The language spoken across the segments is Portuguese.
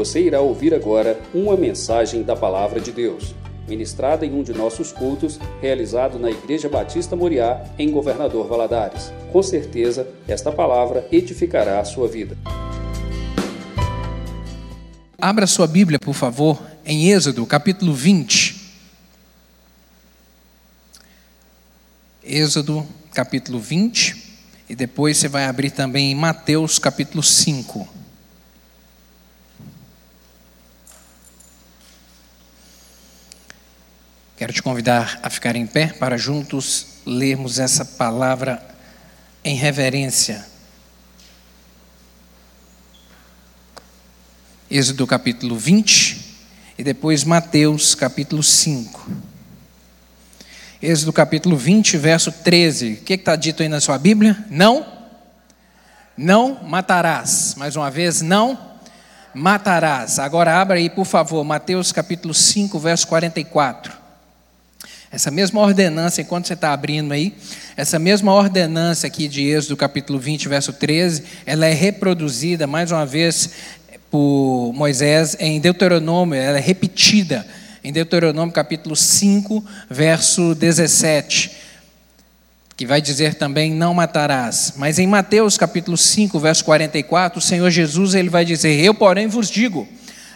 Você irá ouvir agora uma mensagem da Palavra de Deus, ministrada em um de nossos cultos, realizado na Igreja Batista Moriá, em Governador Valadares. Com certeza, esta palavra edificará a sua vida. Abra sua Bíblia, por favor, em Êxodo, capítulo 20. Êxodo, capítulo 20. E depois você vai abrir também em Mateus, capítulo 5. Quero te convidar a ficar em pé para juntos lermos essa palavra em reverência. Êxodo capítulo 20 e depois Mateus capítulo 5. Êxodo capítulo 20, verso 13. O que está dito aí na sua Bíblia? Não, não matarás. Mais uma vez, não matarás. Agora abra aí, por favor, Mateus capítulo 5, verso 44. Essa mesma ordenança, enquanto você está abrindo aí, essa mesma ordenança aqui de Êxodo capítulo 20, verso 13, ela é reproduzida mais uma vez por Moisés em Deuteronômio, ela é repetida em Deuteronômio capítulo 5, verso 17, que vai dizer também não matarás. Mas em Mateus capítulo 5, verso 44, o Senhor Jesus ele vai dizer: "Eu, porém, vos digo: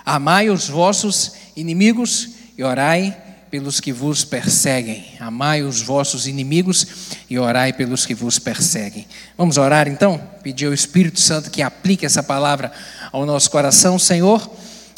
amai os vossos inimigos e orai pelos que vos perseguem. Amai os vossos inimigos e orai pelos que vos perseguem. Vamos orar então? Pedir ao Espírito Santo que aplique essa palavra ao nosso coração, Senhor.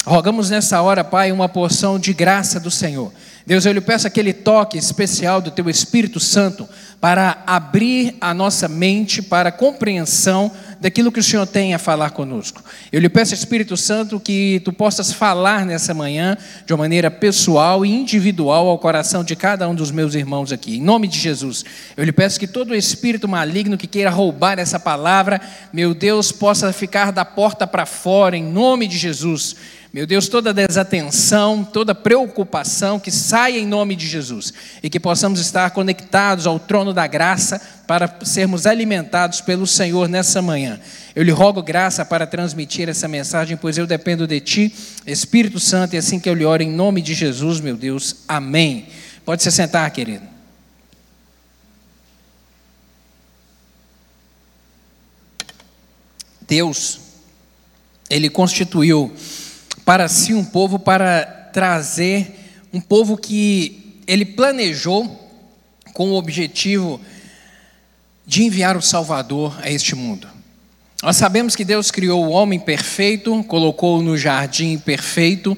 Rogamos nessa hora, Pai, uma porção de graça do Senhor. Deus, eu lhe peço aquele toque especial do Teu Espírito Santo para abrir a nossa mente para a compreensão daquilo que o Senhor tem a falar conosco. Eu lhe peço, Espírito Santo, que tu possas falar nessa manhã de uma maneira pessoal e individual ao coração de cada um dos meus irmãos aqui. Em nome de Jesus, eu lhe peço que todo espírito maligno que queira roubar essa palavra, meu Deus, possa ficar da porta para fora, em nome de Jesus. Meu Deus, toda desatenção, toda preocupação, que saia em nome de Jesus e que possamos estar conectados ao trono da graça para sermos alimentados pelo Senhor nessa manhã. Eu lhe rogo graça para transmitir essa mensagem, pois eu dependo de Ti, Espírito Santo, e assim que eu lhe oro em nome de Jesus, meu Deus. Amém. Pode se sentar, querido. Deus, Ele constituiu para si um povo para trazer um povo que ele planejou com o objetivo de enviar o Salvador a este mundo. Nós sabemos que Deus criou o homem perfeito, colocou-o no jardim perfeito,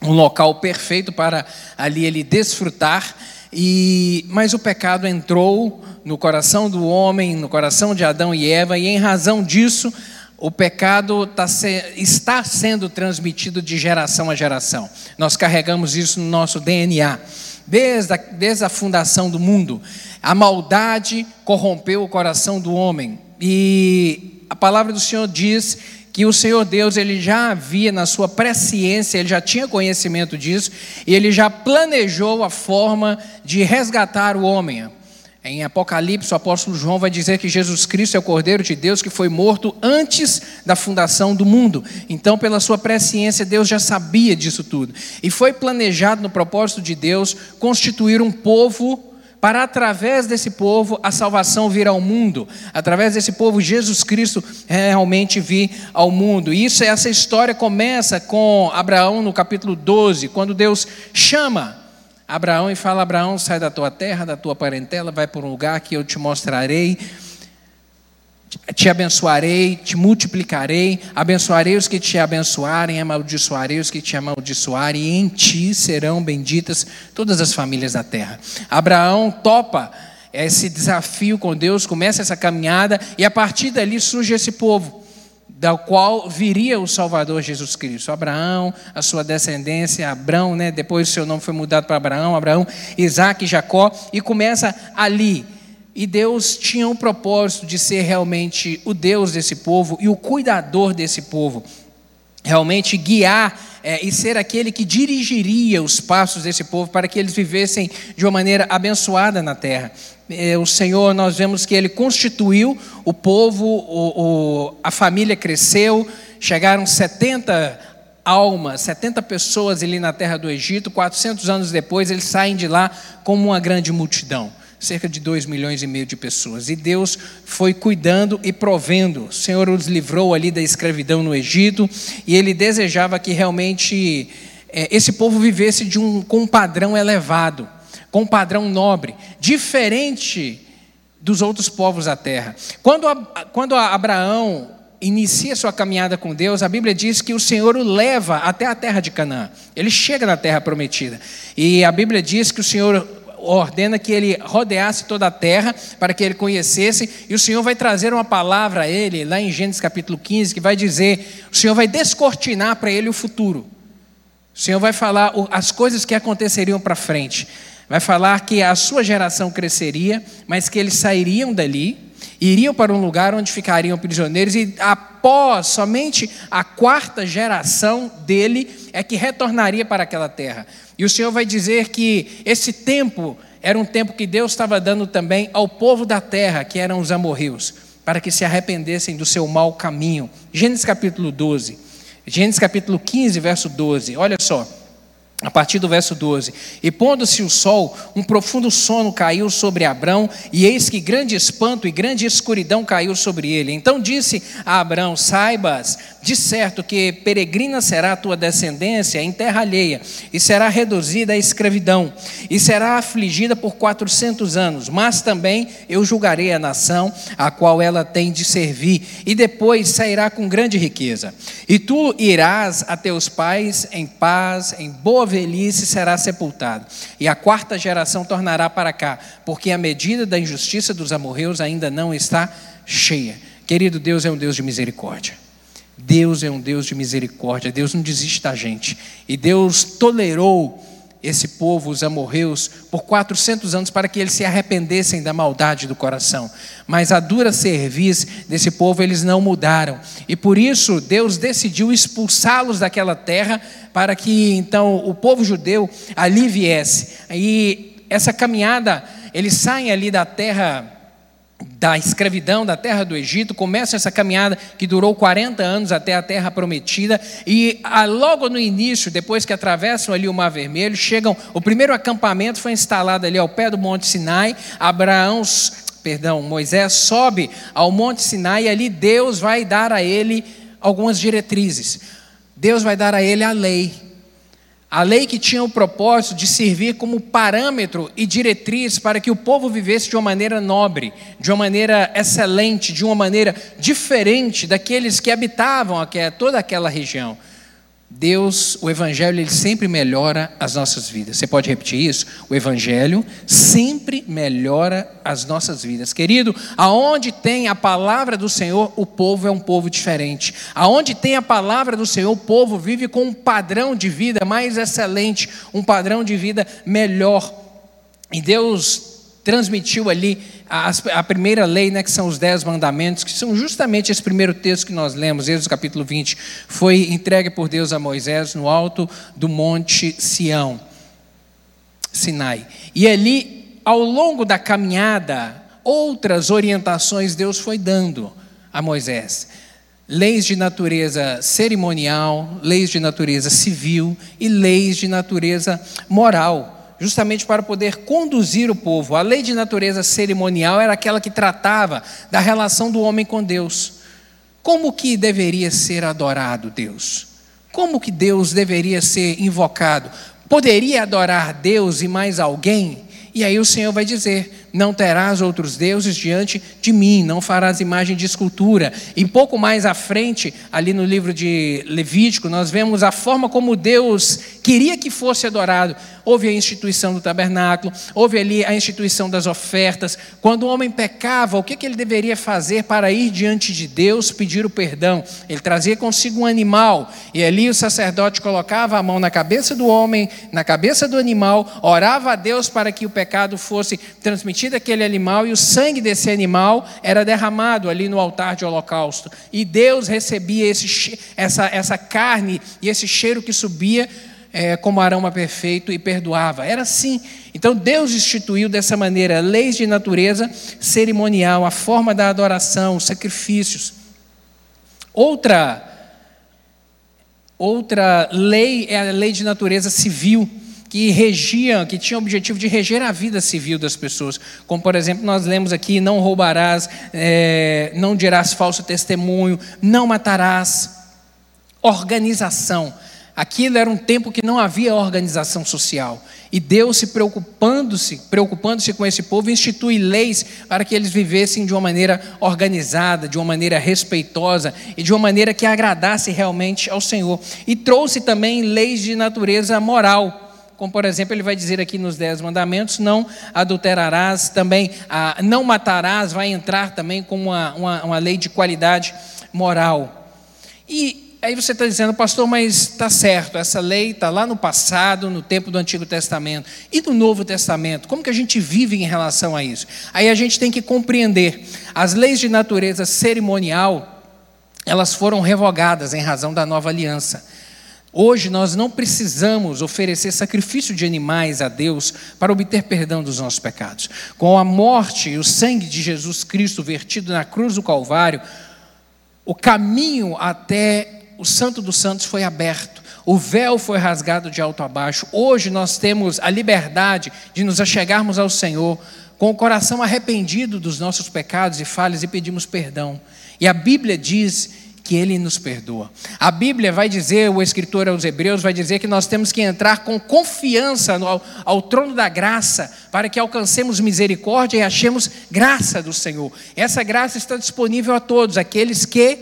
um local perfeito para ali ele desfrutar, e mas o pecado entrou no coração do homem, no coração de Adão e Eva, e em razão disso, o pecado tá se, está sendo transmitido de geração a geração. Nós carregamos isso no nosso DNA. Desde a, desde a fundação do mundo, a maldade corrompeu o coração do homem. E a palavra do Senhor diz que o Senhor Deus ele já havia na sua presciência, ele já tinha conhecimento disso, e ele já planejou a forma de resgatar o homem. Em Apocalipse, o apóstolo João vai dizer que Jesus Cristo é o Cordeiro de Deus que foi morto antes da fundação do mundo. Então, pela sua presciência, Deus já sabia disso tudo. E foi planejado no propósito de Deus constituir um povo para através desse povo a salvação vir ao mundo, através desse povo Jesus Cristo realmente vir ao mundo. E isso essa história começa com Abraão no capítulo 12, quando Deus chama Abraão e fala: Abraão, sai da tua terra, da tua parentela, vai para um lugar que eu te mostrarei, te abençoarei, te multiplicarei, abençoarei os que te abençoarem, amaldiçoarei os que te amaldiçoarem, e em ti serão benditas todas as famílias da terra. Abraão topa esse desafio com Deus, começa essa caminhada, e a partir dali surge esse povo da qual viria o Salvador Jesus Cristo. Abraão, a sua descendência, Abraão, né? depois o seu nome foi mudado para Abraão, Abraão, Isaac Jacó, e começa ali. E Deus tinha um propósito de ser realmente o Deus desse povo e o cuidador desse povo. Realmente guiar é, e ser aquele que dirigiria os passos desse povo para que eles vivessem de uma maneira abençoada na terra. É, o Senhor, nós vemos que Ele constituiu o povo, o, o, a família cresceu, chegaram 70 almas, 70 pessoas ali na terra do Egito, 400 anos depois eles saem de lá como uma grande multidão cerca de 2 milhões e meio de pessoas. E Deus foi cuidando e provendo. O Senhor os livrou ali da escravidão no Egito, e Ele desejava que realmente é, esse povo vivesse de um, com um padrão elevado, com padrão nobre, diferente dos outros povos da terra. Quando, quando Abraão inicia sua caminhada com Deus, a Bíblia diz que o Senhor o leva até a terra de Canaã. Ele chega na terra prometida. E a Bíblia diz que o Senhor ordena que ele rodeasse toda a terra para que ele conhecesse, e o Senhor vai trazer uma palavra a ele, lá em Gênesis capítulo 15, que vai dizer: o Senhor vai descortinar para ele o futuro. O Senhor vai falar as coisas que aconteceriam para frente. Vai falar que a sua geração cresceria, mas que eles sairiam dali, iriam para um lugar onde ficariam prisioneiros, e após somente a quarta geração dele é que retornaria para aquela terra. E o Senhor vai dizer que esse tempo era um tempo que Deus estava dando também ao povo da terra, que eram os amorreus, para que se arrependessem do seu mau caminho. Gênesis capítulo 12. Gênesis capítulo 15, verso 12. Olha só. A partir do verso 12: E pondo-se o sol, um profundo sono caiu sobre Abrão, e eis que grande espanto e grande escuridão caiu sobre ele. Então disse a Abrão: Saibas, de certo que peregrina será a tua descendência em terra alheia, e será reduzida à escravidão, e será afligida por quatrocentos anos. Mas também eu julgarei a nação a qual ela tem de servir, e depois sairá com grande riqueza. E tu irás a teus pais em paz, em boa velhice será sepultado, e a quarta geração tornará para cá, porque a medida da injustiça dos amorreus ainda não está cheia. Querido Deus é um Deus de misericórdia. Deus é um Deus de misericórdia. Deus não desiste da gente. E Deus tolerou esse povo, os amorreus, por 400 anos para que eles se arrependessem da maldade do coração. Mas a dura serviço desse povo eles não mudaram. E por isso Deus decidiu expulsá-los daquela terra para que então o povo judeu ali viesse. E essa caminhada, eles saem ali da terra da escravidão da terra do Egito, começa essa caminhada que durou 40 anos até a terra prometida, e ah, logo no início, depois que atravessam ali o Mar Vermelho, chegam, o primeiro acampamento foi instalado ali ao pé do Monte Sinai, Abraão, perdão, Moisés sobe ao Monte Sinai e ali Deus vai dar a ele algumas diretrizes. Deus vai dar a ele a lei. A lei que tinha o propósito de servir como parâmetro e diretriz para que o povo vivesse de uma maneira nobre, de uma maneira excelente, de uma maneira diferente daqueles que habitavam toda aquela região. Deus, o Evangelho, ele sempre melhora as nossas vidas. Você pode repetir isso? O Evangelho sempre melhora as nossas vidas. Querido, aonde tem a palavra do Senhor, o povo é um povo diferente. Aonde tem a palavra do Senhor, o povo vive com um padrão de vida mais excelente, um padrão de vida melhor. E Deus transmitiu ali a, a, primeira lei, né, que são os dez mandamentos, que são justamente esse primeiro texto que nós lemos, Êxodo capítulo 20, foi entregue por Deus a Moisés no alto do monte Sião, Sinai. E ali, ao longo da caminhada, outras orientações Deus foi dando a Moisés. Leis de natureza cerimonial, leis de natureza civil e leis de natureza moral justamente para poder conduzir o povo. A lei de natureza cerimonial era aquela que tratava da relação do homem com Deus. Como que deveria ser adorado Deus? Como que Deus deveria ser invocado? Poderia adorar Deus e mais alguém? E aí o Senhor vai dizer: não terás outros deuses diante de mim, não farás imagem de escultura. E pouco mais à frente, ali no livro de Levítico, nós vemos a forma como Deus queria que fosse adorado. Houve a instituição do tabernáculo, houve ali a instituição das ofertas. Quando o homem pecava, o que, que ele deveria fazer para ir diante de Deus pedir o perdão? Ele trazia consigo um animal, e ali o sacerdote colocava a mão na cabeça do homem, na cabeça do animal, orava a Deus para que o pecado fosse transmitido cometido aquele animal e o sangue desse animal era derramado ali no altar de holocausto. E Deus recebia esse, essa, essa carne e esse cheiro que subia é, como aroma perfeito e perdoava. Era assim. Então Deus instituiu dessa maneira leis de natureza cerimonial, a forma da adoração, os sacrifícios. Outra Outra lei é a lei de natureza civil, que regia, que tinha o objetivo de reger a vida civil das pessoas. Como, por exemplo, nós lemos aqui: não roubarás, é, não dirás falso testemunho, não matarás. Organização. Aquilo era um tempo que não havia organização social. E Deus se preocupando-se, preocupando-se com esse povo, institui leis para que eles vivessem de uma maneira organizada, de uma maneira respeitosa e de uma maneira que agradasse realmente ao Senhor. E trouxe também leis de natureza moral. Como, por exemplo, ele vai dizer aqui nos Dez Mandamentos: não adulterarás, também não matarás, vai entrar também como uma, uma, uma lei de qualidade moral. E aí você está dizendo, pastor, mas está certo, essa lei está lá no passado, no tempo do Antigo Testamento. E no Novo Testamento? Como que a gente vive em relação a isso? Aí a gente tem que compreender. As leis de natureza cerimonial, elas foram revogadas em razão da nova aliança. Hoje nós não precisamos oferecer sacrifício de animais a Deus para obter perdão dos nossos pecados. Com a morte e o sangue de Jesus Cristo vertido na cruz do Calvário, o caminho até o Santo dos Santos foi aberto, o véu foi rasgado de alto a baixo. Hoje nós temos a liberdade de nos achegarmos ao Senhor com o coração arrependido dos nossos pecados e falhas e pedimos perdão. E a Bíblia diz que Ele nos perdoa. A Bíblia vai dizer, o escritor aos Hebreus vai dizer que nós temos que entrar com confiança ao, ao trono da graça para que alcancemos misericórdia e achemos graça do Senhor. Essa graça está disponível a todos, aqueles que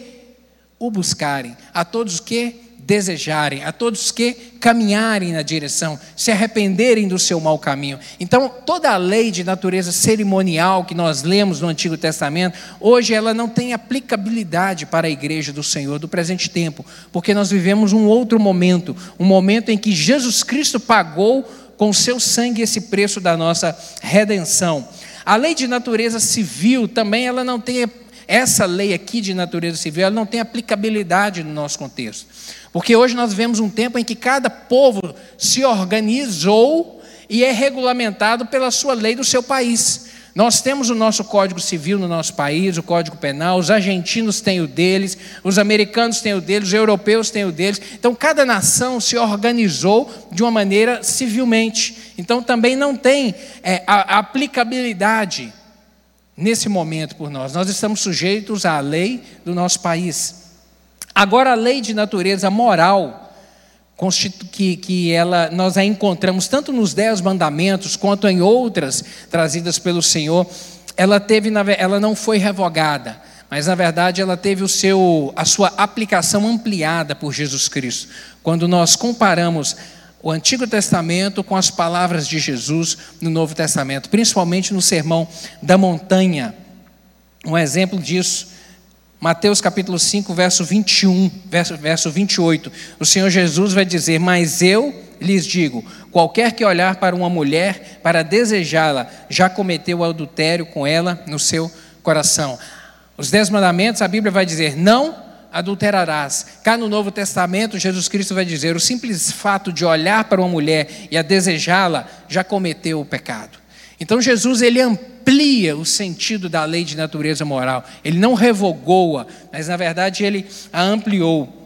o buscarem, a todos que desejarem, a todos que caminharem na direção, se arrependerem do seu mau caminho. Então, toda a lei de natureza cerimonial que nós lemos no Antigo Testamento, hoje ela não tem aplicabilidade para a igreja do Senhor do presente tempo, porque nós vivemos um outro momento, um momento em que Jesus Cristo pagou com seu sangue esse preço da nossa redenção. A lei de natureza civil também ela não tem essa lei aqui de natureza civil ela não tem aplicabilidade no nosso contexto. Porque hoje nós vivemos um tempo em que cada povo se organizou e é regulamentado pela sua lei do seu país. Nós temos o nosso Código Civil no nosso país, o Código Penal, os argentinos têm o deles, os americanos têm o deles, os europeus têm o deles. Então, cada nação se organizou de uma maneira civilmente. Então, também não tem é, a, a aplicabilidade nesse momento por nós. Nós estamos sujeitos à lei do nosso país. Agora, a lei de natureza moral, que, que ela, nós a encontramos tanto nos Dez Mandamentos quanto em outras trazidas pelo Senhor, ela, teve, ela não foi revogada, mas na verdade ela teve o seu, a sua aplicação ampliada por Jesus Cristo. Quando nós comparamos o Antigo Testamento com as palavras de Jesus no Novo Testamento, principalmente no Sermão da Montanha. Um exemplo disso, Mateus capítulo 5, verso 21, verso, verso 28. O Senhor Jesus vai dizer: Mas eu lhes digo: qualquer que olhar para uma mulher para desejá-la, já cometeu adultério com ela no seu coração. Os dez mandamentos, a Bíblia vai dizer: não adulterarás. Cá no Novo Testamento, Jesus Cristo vai dizer: o simples fato de olhar para uma mulher e a desejá-la já cometeu o pecado. Então Jesus ele amplia o sentido da lei de natureza moral. Ele não revogou-a, mas na verdade ele a ampliou.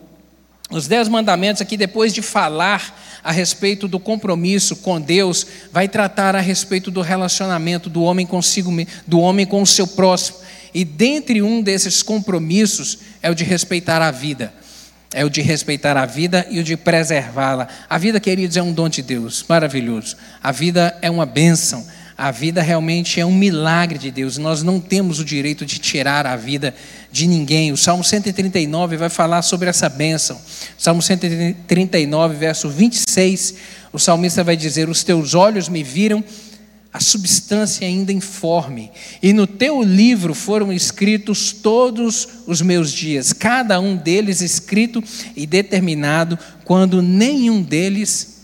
Os dez mandamentos aqui, depois de falar a respeito do compromisso com Deus, vai tratar a respeito do relacionamento do homem consigo, do homem com o seu próximo. E dentre um desses compromissos é o de respeitar a vida. É o de respeitar a vida e o de preservá-la. A vida, queridos, é um dom de Deus, maravilhoso. A vida é uma bênção. A vida realmente é um milagre de Deus. Nós não temos o direito de tirar a vida de ninguém. O Salmo 139 vai falar sobre essa bênção. Salmo 139, verso 26, o salmista vai dizer: Os teus olhos me viram a substância ainda informe. E no teu livro foram escritos todos os meus dias, cada um deles escrito e determinado, quando nenhum deles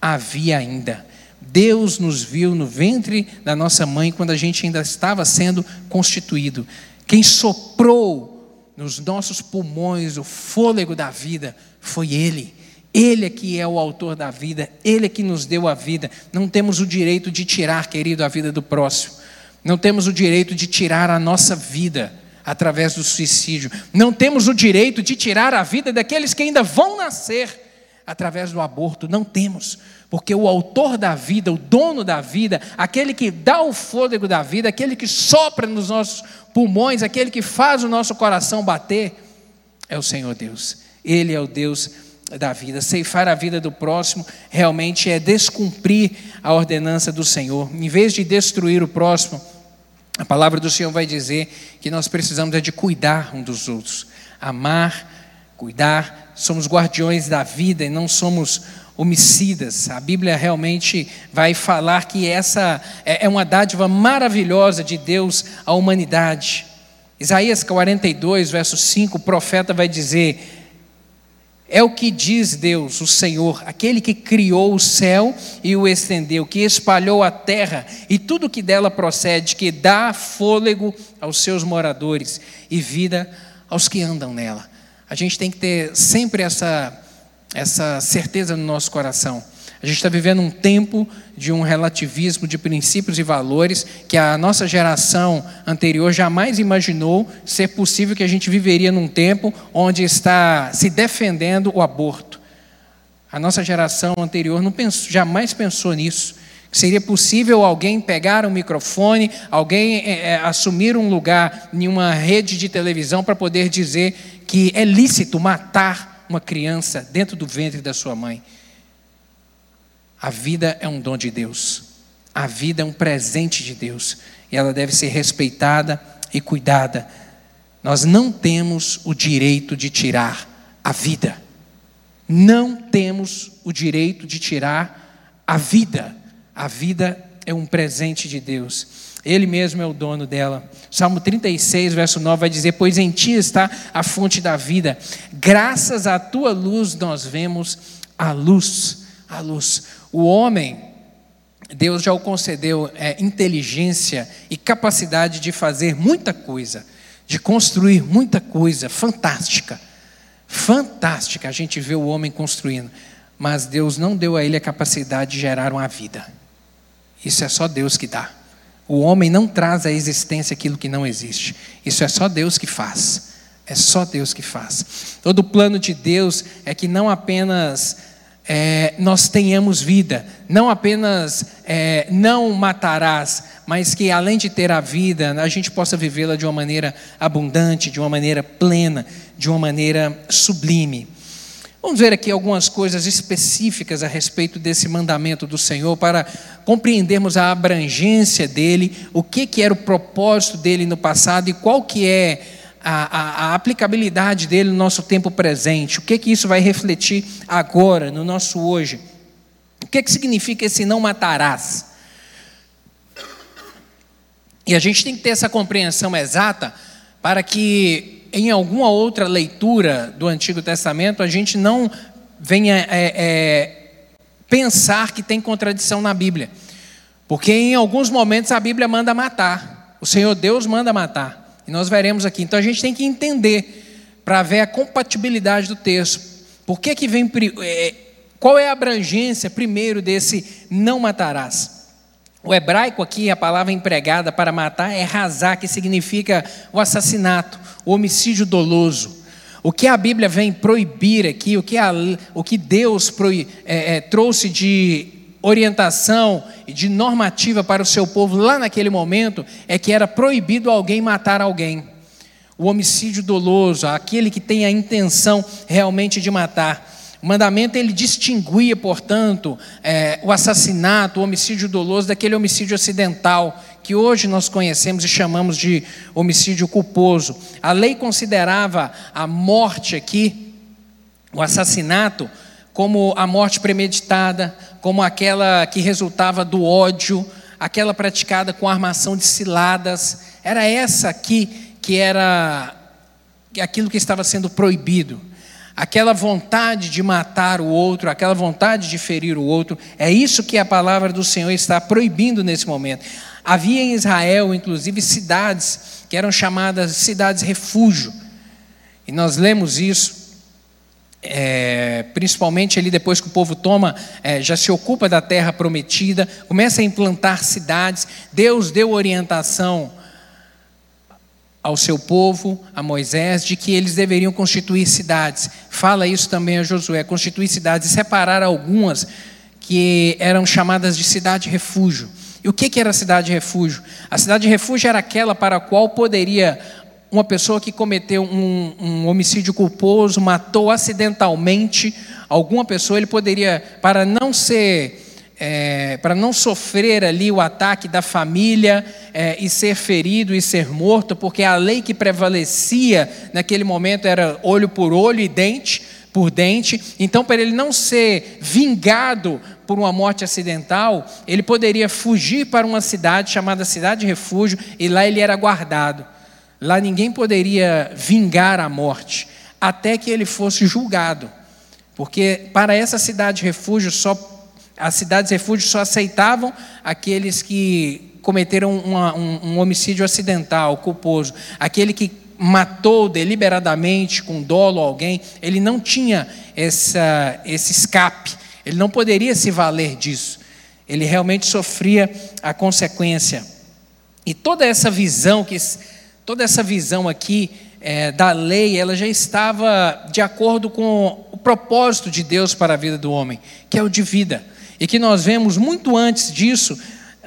havia ainda. Deus nos viu no ventre da nossa mãe quando a gente ainda estava sendo constituído. Quem soprou nos nossos pulmões o fôlego da vida foi Ele. Ele é que é o autor da vida, Ele é que nos deu a vida. Não temos o direito de tirar, querido, a vida do próximo. Não temos o direito de tirar a nossa vida. através do suicídio. Não temos o direito de tirar a vida daqueles que ainda vão nascer através do aborto. Não temos. Porque o autor da vida, o dono da vida, aquele que dá o fôlego da vida, aquele que sopra nos nossos pulmões, aquele que faz o nosso coração bater, é o Senhor Deus. Ele é o Deus da vida. Ceifar a vida do próximo realmente é descumprir a ordenança do Senhor. Em vez de destruir o próximo, a palavra do Senhor vai dizer que nós precisamos é de cuidar um dos outros, amar, cuidar. Somos guardiões da vida e não somos homicidas. A Bíblia realmente vai falar que essa é, é uma dádiva maravilhosa de Deus à humanidade. Isaías 42, verso 5, o profeta vai dizer: é o que diz Deus, o Senhor, aquele que criou o céu e o estendeu, que espalhou a terra e tudo que dela procede, que dá fôlego aos seus moradores e vida aos que andam nela. A gente tem que ter sempre essa, essa certeza no nosso coração. A gente está vivendo um tempo de um relativismo de princípios e valores que a nossa geração anterior jamais imaginou ser possível que a gente viveria num tempo onde está se defendendo o aborto. A nossa geração anterior não pensou, jamais pensou nisso. Seria possível alguém pegar um microfone, alguém é, é, assumir um lugar em uma rede de televisão para poder dizer que é lícito matar uma criança dentro do ventre da sua mãe. A vida é um dom de Deus. A vida é um presente de Deus. E ela deve ser respeitada e cuidada. Nós não temos o direito de tirar a vida. Não temos o direito de tirar a vida. A vida é um presente de Deus. Ele mesmo é o dono dela. Salmo 36, verso 9 vai dizer: Pois em ti está a fonte da vida, graças à tua luz nós vemos a luz. A luz. O homem, Deus já o concedeu é, inteligência e capacidade de fazer muita coisa, de construir muita coisa fantástica. Fantástica a gente vê o homem construindo, mas Deus não deu a ele a capacidade de gerar uma vida. Isso é só Deus que dá. O homem não traz à existência aquilo que não existe. Isso é só Deus que faz. É só Deus que faz. Todo o plano de Deus é que não apenas é, nós tenhamos vida, não apenas é, não matarás, mas que além de ter a vida, a gente possa vivê-la de uma maneira abundante, de uma maneira plena, de uma maneira sublime. Vamos ver aqui algumas coisas específicas a respeito desse mandamento do Senhor para compreendermos a abrangência dele, o que, que era o propósito dele no passado e qual que é a, a, a, aplicabilidade dele no nosso tempo presente, o que que isso vai refletir agora, no nosso hoje. O que que significa esse não matarás? E a gente tem que ter essa compreensão exata para que em alguma outra leitura do Antigo Testamento a gente não venha é, é, pensar que tem contradição na Bíblia. Porque em alguns momentos a Bíblia manda matar, o Senhor Deus manda matar. E nós veremos aqui. Então a gente tem que entender para ver a compatibilidade do texto. Por que que vem é, qual é a abrangência primeiro desse não matarás? O hebraico aqui, a palavra empregada para matar é razar, que significa o assassinato, o homicídio doloso. O que a Bíblia vem proibir aqui, o que, a, o que Deus é, é, trouxe de orientação e de normativa para o seu povo lá naquele momento é que era proibido alguém matar alguém. O homicídio doloso, aquele que tem a intenção realmente de matar. O mandamento ele distinguia, portanto, é, o assassinato, o homicídio doloso daquele homicídio acidental que hoje nós conhecemos e chamamos de homicídio culposo. A lei considerava a morte aqui, o assassinato, como a morte premeditada, como aquela que resultava do ódio, aquela praticada com armação de ciladas. Era essa aqui que era aquilo que estava sendo proibido. Aquela vontade de matar o outro, aquela vontade de ferir o outro, é isso que a palavra do Senhor está proibindo nesse momento. Havia em Israel, inclusive, cidades que eram chamadas cidades refúgio. E nós lemos isso é, principalmente ali depois que o povo toma, é, já se ocupa da terra prometida, começa a implantar cidades. Deus deu orientação ao seu povo, a Moisés, de que eles deveriam constituir cidades. Fala isso também a Josué: constituir cidades e separar algumas que eram chamadas de cidade refúgio. E o que era a cidade refúgio? A cidade refúgio era aquela para a qual poderia uma pessoa que cometeu um, um, homicídio culposo, matou acidentalmente alguma pessoa, ele poderia, para não ser, é, para não sofrer ali o ataque da família é, e ser ferido e ser morto, porque a lei que prevalecia naquele momento era olho por olho e dente por dente. Então, para ele não ser vingado por uma morte acidental, ele poderia fugir para uma cidade chamada Cidade de Refúgio e lá ele era guardado. Lá ninguém poderia vingar a morte até que ele fosse julgado. Porque para essa cidade de refúgio só as cidades de refúgio só aceitavam aqueles que cometeram uma, um, um homicídio acidental, culposo, aquele que matou deliberadamente, com dolo alguém, ele não tinha essa, esse escape, ele não poderia se valer disso. Ele realmente sofria a consequência. E toda essa visão que toda essa visão aqui é, da lei, ela já estava de acordo com o propósito de Deus para a vida do homem, que é o de vida. E que nós vemos muito antes disso,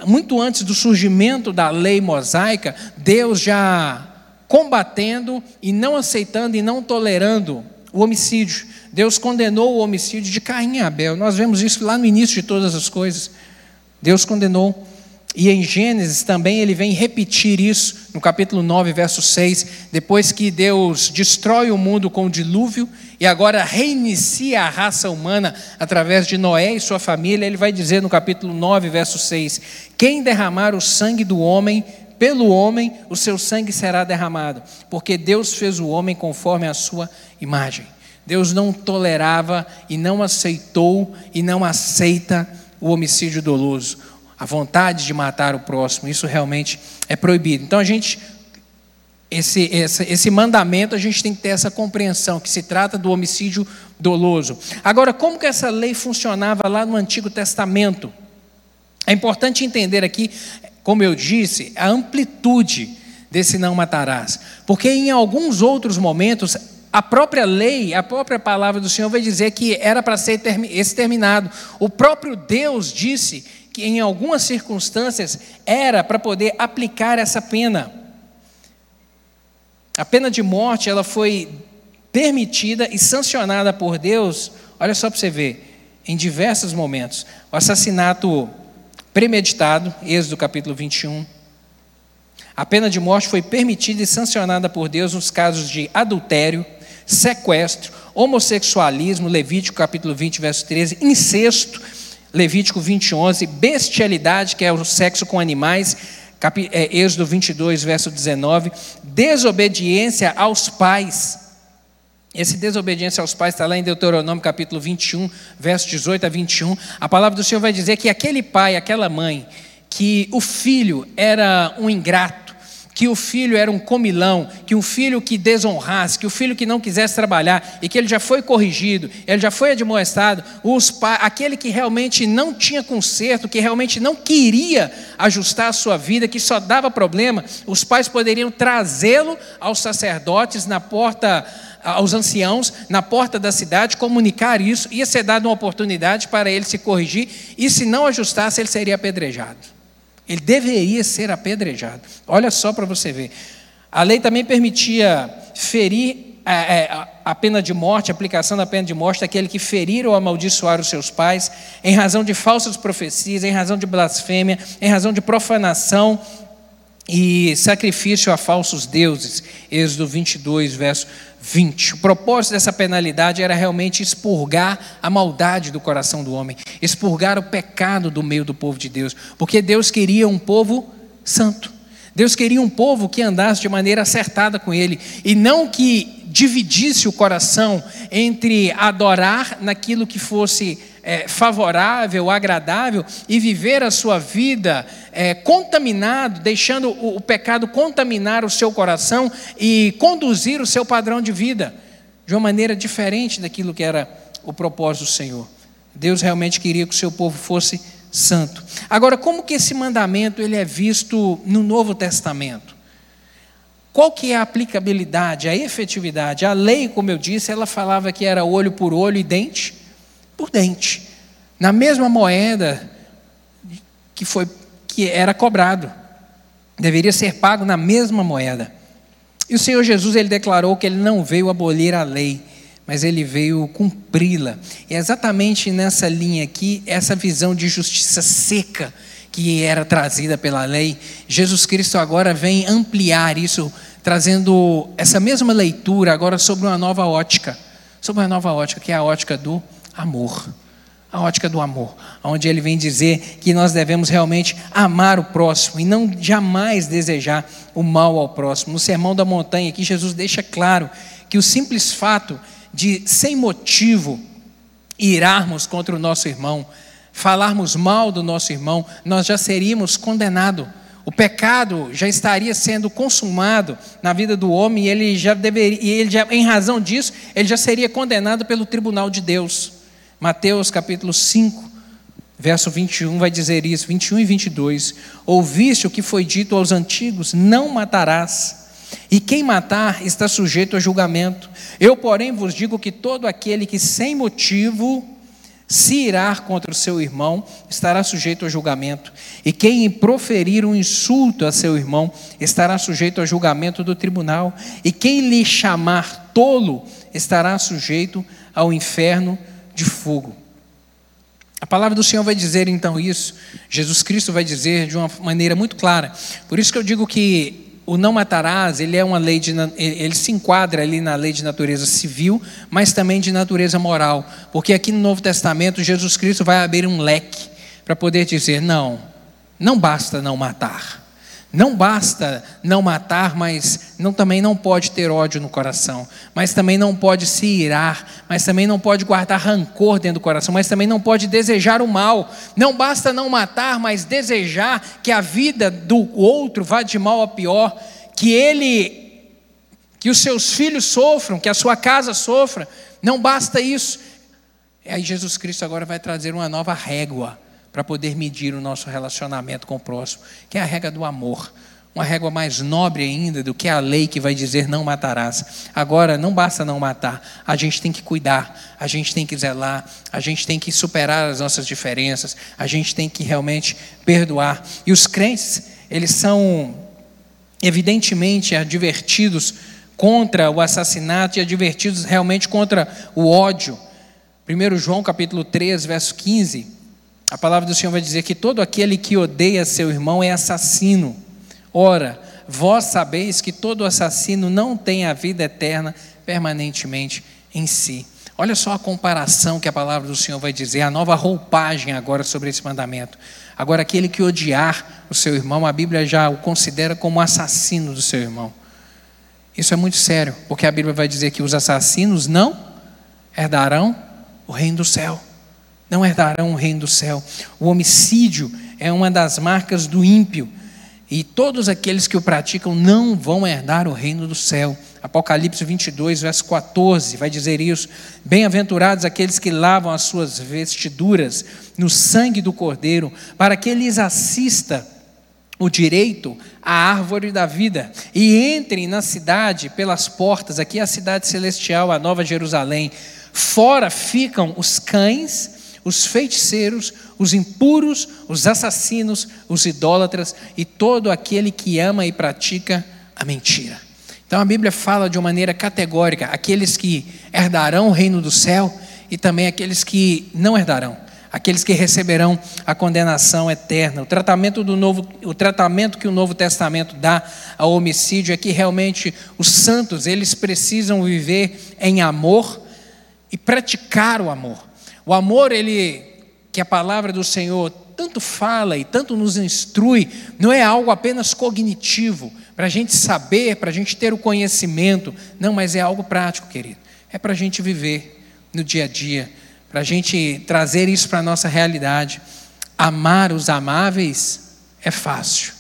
muito antes do surgimento da lei mosaica, Deus já combatendo e não aceitando e não tolerando o homicídio. Deus condenou o homicídio de Caim e Abel. Nós vemos isso lá no início de todas as coisas. Deus condenou. E em Gênesis também ele vem repetir isso, no capítulo 9, verso 6, depois que Deus destrói o mundo com o dilúvio e agora reinicia a raça humana através de Noé e sua família, ele vai dizer no capítulo 9, verso 6: Quem derramar o sangue do homem, pelo homem o seu sangue será derramado, porque Deus fez o homem conforme a sua imagem. Deus não tolerava e não aceitou e não aceita o homicídio doloso a vontade de matar o próximo, isso realmente é proibido. Então a gente, esse, esse, esse mandamento, a gente tem que ter essa compreensão, que se trata do homicídio doloso. Agora, como que essa lei funcionava lá no Antigo Testamento? É importante entender aqui, como eu disse, a amplitude desse não matarás. Porque em alguns outros momentos, a própria lei, a própria palavra do Senhor vai dizer que era para ser exterminado. O próprio Deus disse que em algumas circunstâncias era para poder aplicar essa pena. A pena de morte, ela foi permitida e sancionada por Deus, olha só para você ver, em diversos momentos. O assassinato premeditado, Êxodo capítulo 21. A pena de morte foi permitida e sancionada por Deus nos casos de adultério, sequestro, homossexualismo, Levítico capítulo 20, verso 13, incesto, Levítico 20, 11, bestialidade, que é o sexo com animais, cap, é, Êxodo 22, verso 19, desobediência aos pais. Esse desobediência aos pais está lá em Deuteronômio capítulo 21, verso 18 a 21. A palavra do Senhor vai dizer que aquele pai, aquela mãe, que o filho era um ingrato, que o filho era um comilão, que um filho que desonrasse, que o filho que não quisesse trabalhar e que ele já foi corrigido, ele já foi admoestado, pa... aquele que realmente não tinha conserto, que realmente não queria ajustar a sua vida, que só dava problema, os pais poderiam trazê-lo aos sacerdotes na porta aos anciãos na porta da cidade, comunicar isso, ia ser dada uma oportunidade para ele se corrigir, e se não ajustasse, ele seria apedrejado. Ele deveria ser apedrejado. Olha só para você ver. A lei também permitia ferir a, é, é, a, pena de morte, a aplicação da pena de morte daquele que ferir ou amaldiçoar os seus pais, em razão de falsas profecias, em razão de blasfêmia, em razão de profanação e sacrifício a falsos deuses. Êxodo 22, verso 20. O propósito dessa penalidade era realmente expurgar a maldade do coração do homem, expurgar o pecado do meio do povo de Deus, porque Deus queria um povo santo. Deus queria um povo que andasse de maneira acertada com Ele, e não que dividisse o coração entre adorar naquilo que fosse é, favorável, agradável, e viver a sua vida é, contaminado, deixando o, o pecado contaminar o seu coração e conduzir o seu padrão de vida de uma maneira diferente daquilo que era o propósito do Senhor. Deus realmente queria que o seu povo fosse santo. Agora, como que esse mandamento ele é visto no Novo Testamento? Qual que é a aplicabilidade, a efetividade? A lei, como eu disse, ela falava que era olho por olho e dente por dente. Na mesma moeda que foi que era cobrado. Deveria ser pago na mesma moeda. E o Senhor Jesus ele declarou que ele não veio abolir a lei, mas ele veio cumpri-la. E é exatamente nessa linha aqui, essa visão de justiça seca que era trazida pela lei, Jesus Cristo agora vem ampliar isso, trazendo essa mesma leitura agora sobre uma nova ótica, sobre uma nova ótica, que é a ótica do amor. A ótica do amor, onde ele vem dizer que nós devemos realmente amar o próximo e não jamais desejar o mal ao próximo. No Sermão da Montanha, aqui Jesus deixa claro que o simples fato de, sem motivo, irarmos contra o nosso irmão, falarmos mal do nosso irmão, nós já seríamos condenados. O pecado já estaria sendo consumado na vida do homem e ele já deveria, e ele já, em razão disso, ele já seria condenado pelo tribunal de Deus. Mateus capítulo 5, verso 21 vai dizer isso, 21 e 22. Ouviste o que foi dito aos antigos: não matarás. E quem matar está sujeito a julgamento. Eu, porém, vos digo que todo aquele que sem motivo se irar contra o seu irmão, estará sujeito a julgamento. E quem proferir um insulto a seu irmão, estará sujeito a julgamento do tribunal. E quem lhe chamar tolo, estará sujeito ao inferno de fogo. A palavra do Senhor vai dizer então isso, Jesus Cristo vai dizer de uma maneira muito clara. Por isso que eu digo que o não matarás, ele é uma lei de, ele se enquadra ali na lei de natureza civil, mas também de natureza moral, porque aqui no Novo Testamento Jesus Cristo vai abrir um leque para poder dizer não, não basta não matar. Não basta não matar, mas não, também não pode ter ódio no coração, mas também não pode se irar, mas também não pode guardar rancor dentro do coração, mas também não pode desejar o mal. Não basta não matar, mas desejar que a vida do outro vá de mal a pior, que ele que os seus filhos sofram, que a sua casa sofra. Não basta isso. Aí Jesus Cristo agora vai trazer uma nova régua para poder medir o nosso relacionamento com o próximo, que é a regra do amor. Uma régua mais nobre ainda do que a lei que vai dizer não matarás. Agora, não basta não matar, a gente tem que cuidar, a gente tem que zelar, a gente tem que superar as nossas diferenças, a gente tem que realmente perdoar. E os crentes, eles são evidentemente advertidos contra o assassinato e advertidos realmente contra o ódio. 1 João capítulo 3, verso 15, a palavra do Senhor vai dizer que todo aquele que odeia seu irmão é assassino. Ora, vós sabeis que todo assassino não tem a vida eterna permanentemente em si. Olha só a comparação que a palavra do Senhor vai dizer, a nova roupagem agora sobre esse mandamento. Agora, aquele que odiar o seu irmão, a Bíblia já o considera como assassino do seu irmão. Isso é muito sério, porque a Bíblia vai dizer que os assassinos não herdarão o reino do céu não herdarão o reino do céu. O homicídio é uma das marcas do ímpio, e todos aqueles que o praticam não vão herdar o reino do céu. Apocalipse 22, verso 14, vai dizer isso: Bem-aventurados aqueles que lavam as suas vestiduras no sangue do Cordeiro, para que lhes assista o direito à árvore da vida e entrem na cidade pelas portas, aqui é a cidade celestial, a Nova Jerusalém. Fora ficam os cães os feiticeiros, os impuros, os assassinos, os idólatras e todo aquele que ama e pratica a mentira. Então a Bíblia fala de uma maneira categórica aqueles que herdarão o reino do céu e também aqueles que não herdarão, aqueles que receberão a condenação eterna. O tratamento do novo, o tratamento que o Novo Testamento dá ao homicídio é que realmente os santos, eles precisam viver em amor e praticar o amor. O amor, ele que a palavra do Senhor tanto fala e tanto nos instrui, não é algo apenas cognitivo, para a gente saber, para a gente ter o conhecimento, não, mas é algo prático, querido. É para a gente viver no dia a dia, para a gente trazer isso para a nossa realidade. Amar os amáveis é fácil,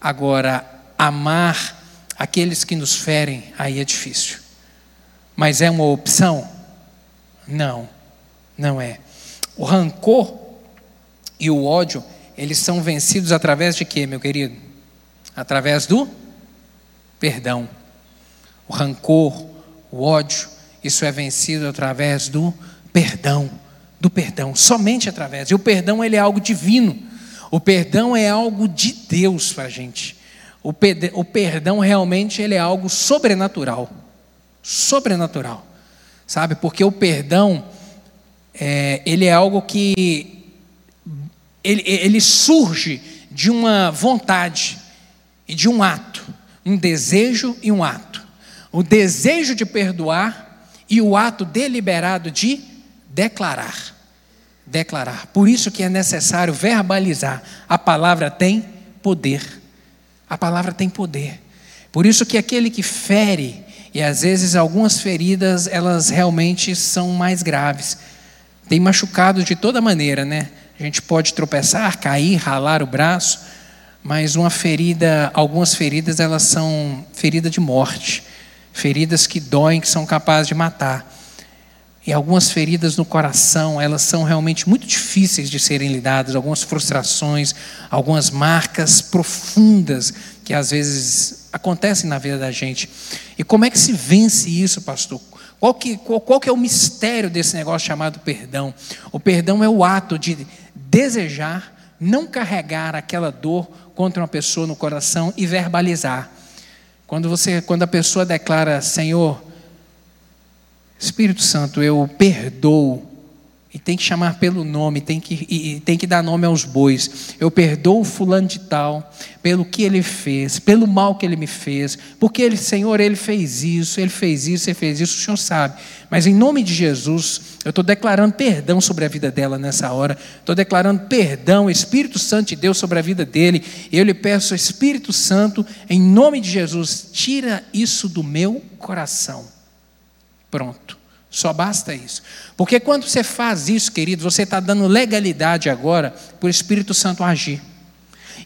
agora, amar aqueles que nos ferem, aí é difícil. Mas é uma opção? Não. Não é. O rancor e o ódio, eles são vencidos através de quê, meu querido? Através do Perdão. O rancor, o ódio, isso é vencido através do perdão, do perdão, somente através. E o perdão ele é algo divino. O perdão é algo de Deus para a gente. O, o perdão realmente ele é algo sobrenatural, sobrenatural, sabe? Porque o perdão é, ele é algo que ele, ele surge de uma vontade e de um ato, um desejo e um ato. O desejo de perdoar e o ato deliberado de declarar. Declarar. Por isso que é necessário verbalizar. A palavra tem poder. A palavra tem poder. Por isso que aquele que fere, e às vezes algumas feridas, elas realmente são mais graves. Tem machucado de toda maneira, né? A gente pode tropeçar, cair, ralar o braço, mas uma ferida, algumas feridas, elas são feridas de morte, feridas que doem, que são capazes de matar. E algumas feridas no coração, elas são realmente muito difíceis de serem lidadas, algumas frustrações, algumas marcas profundas que às vezes acontecem na vida da gente. E como é que se vence isso, pastor? Qual que, qual, qual que é o mistério desse negócio chamado perdão? O perdão é o ato de desejar não carregar aquela dor contra uma pessoa no coração e verbalizar. Quando você, quando a pessoa declara, Senhor, Espírito Santo, eu perdoo e tem que chamar pelo nome, tem que, e, tem que dar nome aos bois. Eu perdoo o fulano de tal, pelo que ele fez, pelo mal que ele me fez, porque ele, Senhor, ele fez isso, ele fez isso, ele fez isso, o Senhor sabe. Mas em nome de Jesus, eu estou declarando perdão sobre a vida dela nessa hora, estou declarando perdão, Espírito Santo de Deus sobre a vida dele. Eu lhe peço, Espírito Santo, em nome de Jesus, tira isso do meu coração. Pronto. Só basta isso. Porque quando você faz isso, querido, você está dando legalidade agora para o Espírito Santo agir.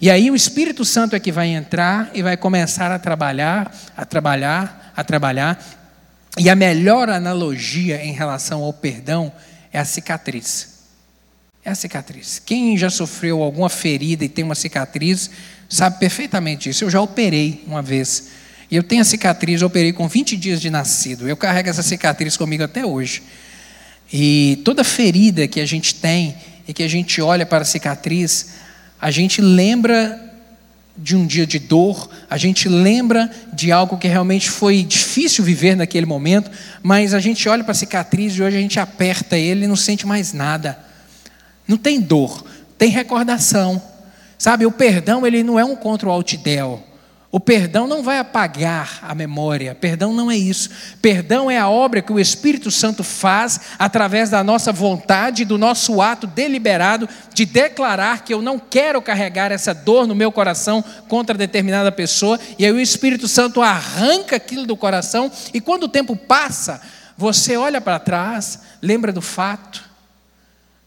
E aí o Espírito Santo é que vai entrar e vai começar a trabalhar, a trabalhar, a trabalhar. E a melhor analogia em relação ao perdão é a cicatriz. É a cicatriz. Quem já sofreu alguma ferida e tem uma cicatriz, sabe perfeitamente isso. Eu já operei uma vez. E eu tenho a cicatriz, eu operei com 20 dias de nascido. Eu carrego essa cicatriz comigo até hoje. E toda ferida que a gente tem e que a gente olha para a cicatriz, a gente lembra de um dia de dor, a gente lembra de algo que realmente foi difícil viver naquele momento, mas a gente olha para a cicatriz e hoje a gente aperta ele e não sente mais nada. Não tem dor, tem recordação. Sabe, o perdão ele não é um contra o altidel. O perdão não vai apagar a memória, perdão não é isso. Perdão é a obra que o Espírito Santo faz através da nossa vontade, do nosso ato deliberado de declarar que eu não quero carregar essa dor no meu coração contra determinada pessoa, e aí o Espírito Santo arranca aquilo do coração, e quando o tempo passa, você olha para trás, lembra do fato,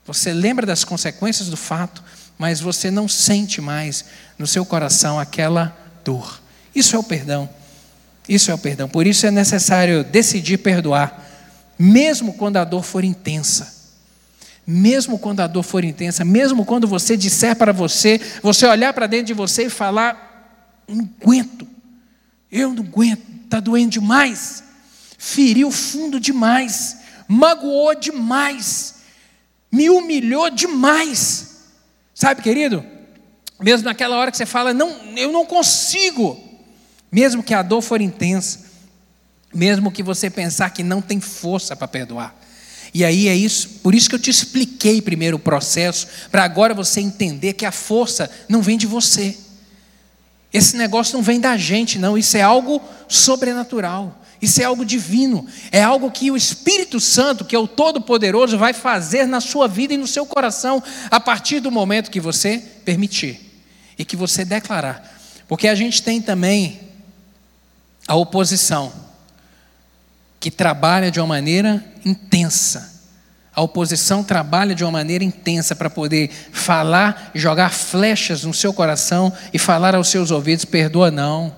você lembra das consequências do fato, mas você não sente mais no seu coração aquela dor. Isso é o perdão. Isso é o perdão. Por isso é necessário decidir perdoar, mesmo quando a dor for intensa. Mesmo quando a dor for intensa, mesmo quando você disser para você, você olhar para dentro de você e falar: não aguento, eu não aguento, está doendo demais, feriu fundo demais, magoou demais, me humilhou demais. Sabe, querido? Mesmo naquela hora que você fala, não, eu não consigo, mesmo que a dor for intensa, mesmo que você pensar que não tem força para perdoar. E aí é isso, por isso que eu te expliquei primeiro o processo, para agora você entender que a força não vem de você. Esse negócio não vem da gente, não, isso é algo sobrenatural. Isso é algo divino, é algo que o Espírito Santo, que é o Todo-Poderoso, vai fazer na sua vida e no seu coração a partir do momento que você permitir e que você declarar. Porque a gente tem também a oposição, que trabalha de uma maneira intensa. A oposição trabalha de uma maneira intensa para poder falar, jogar flechas no seu coração e falar aos seus ouvidos: perdoa não.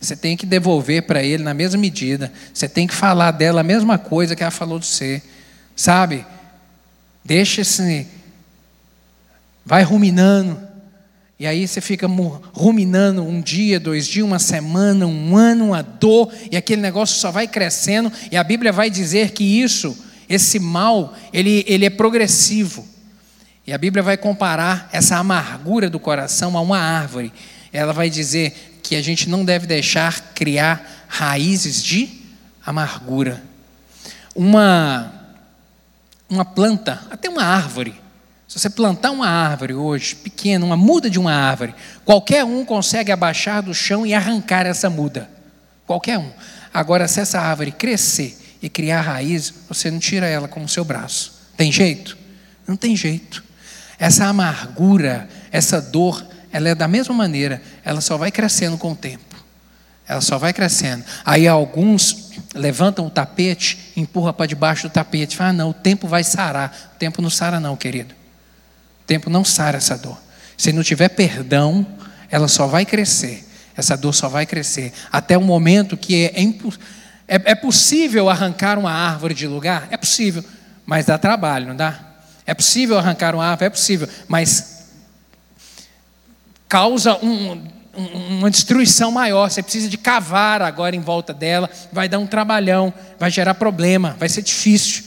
Você tem que devolver para ele na mesma medida. Você tem que falar dela a mesma coisa que ela falou de você. Sabe? Deixa esse. Vai ruminando E aí você fica ruminando um dia, dois dias, uma semana, um ano, uma dor, e aquele negócio só vai crescendo, e a Bíblia vai dizer que isso, esse mal, ele, ele é progressivo. E a Bíblia vai comparar essa amargura do coração a uma árvore. Ela vai dizer que a gente não deve deixar criar raízes de amargura. Uma, uma planta, até uma árvore, se você plantar uma árvore hoje, pequena, uma muda de uma árvore, qualquer um consegue abaixar do chão e arrancar essa muda. Qualquer um. Agora, se essa árvore crescer e criar raiz, você não tira ela com o seu braço. Tem jeito? Não tem jeito. Essa amargura, essa dor, ela é da mesma maneira, ela só vai crescendo com o tempo. Ela só vai crescendo. Aí alguns levantam o tapete, empurram para debaixo do tapete. Falam, ah, não, o tempo vai sarar. O tempo não sara, não, querido. Tempo não sara essa dor. Se não tiver perdão, ela só vai crescer. Essa dor só vai crescer. Até o momento que é, é, é possível arrancar uma árvore de lugar? É possível, mas dá trabalho, não dá? É possível arrancar uma árvore? É possível, mas causa um, uma destruição maior. Você precisa de cavar agora em volta dela, vai dar um trabalhão, vai gerar problema, vai ser difícil.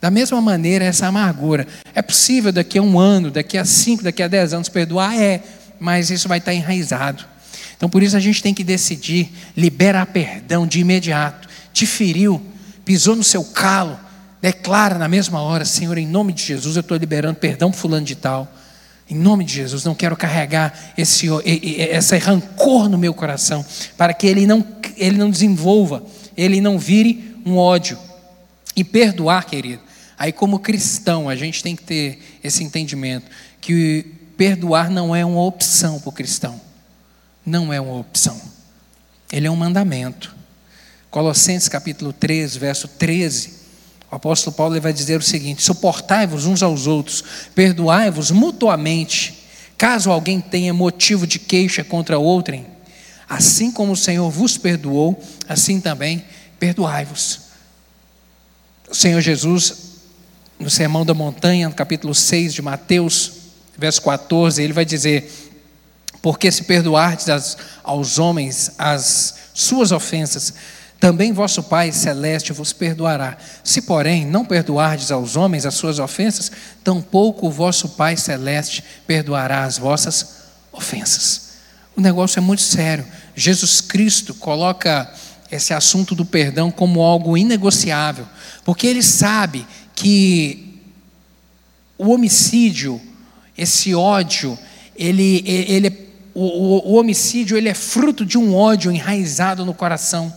Da mesma maneira, essa amargura. É possível daqui a um ano, daqui a cinco, daqui a dez anos perdoar? É, mas isso vai estar enraizado. Então, por isso a gente tem que decidir liberar perdão de imediato. Te feriu, pisou no seu calo, declara na mesma hora: Senhor, em nome de Jesus, eu estou liberando perdão para fulano de tal. Em nome de Jesus, não quero carregar esse, esse rancor no meu coração, para que ele não, ele não desenvolva, ele não vire um ódio. E perdoar, querido, Aí, como cristão, a gente tem que ter esse entendimento que perdoar não é uma opção para o cristão. Não é uma opção. Ele é um mandamento. Colossenses capítulo 13, verso 13. O apóstolo Paulo vai dizer o seguinte: suportai-vos uns aos outros, perdoai-vos mutuamente, caso alguém tenha motivo de queixa contra outrem. Assim como o Senhor vos perdoou, assim também perdoai-vos. O Senhor Jesus no Sermão da Montanha, no capítulo 6 de Mateus, verso 14, ele vai dizer: Porque se perdoardes aos homens as suas ofensas, também vosso Pai celeste vos perdoará. Se, porém, não perdoardes aos homens as suas ofensas, tampouco o vosso Pai celeste perdoará as vossas ofensas. O negócio é muito sério. Jesus Cristo coloca esse assunto do perdão como algo inegociável, porque ele sabe que o homicídio, esse ódio, ele, ele o, o, homicídio ele é fruto de um ódio enraizado no coração.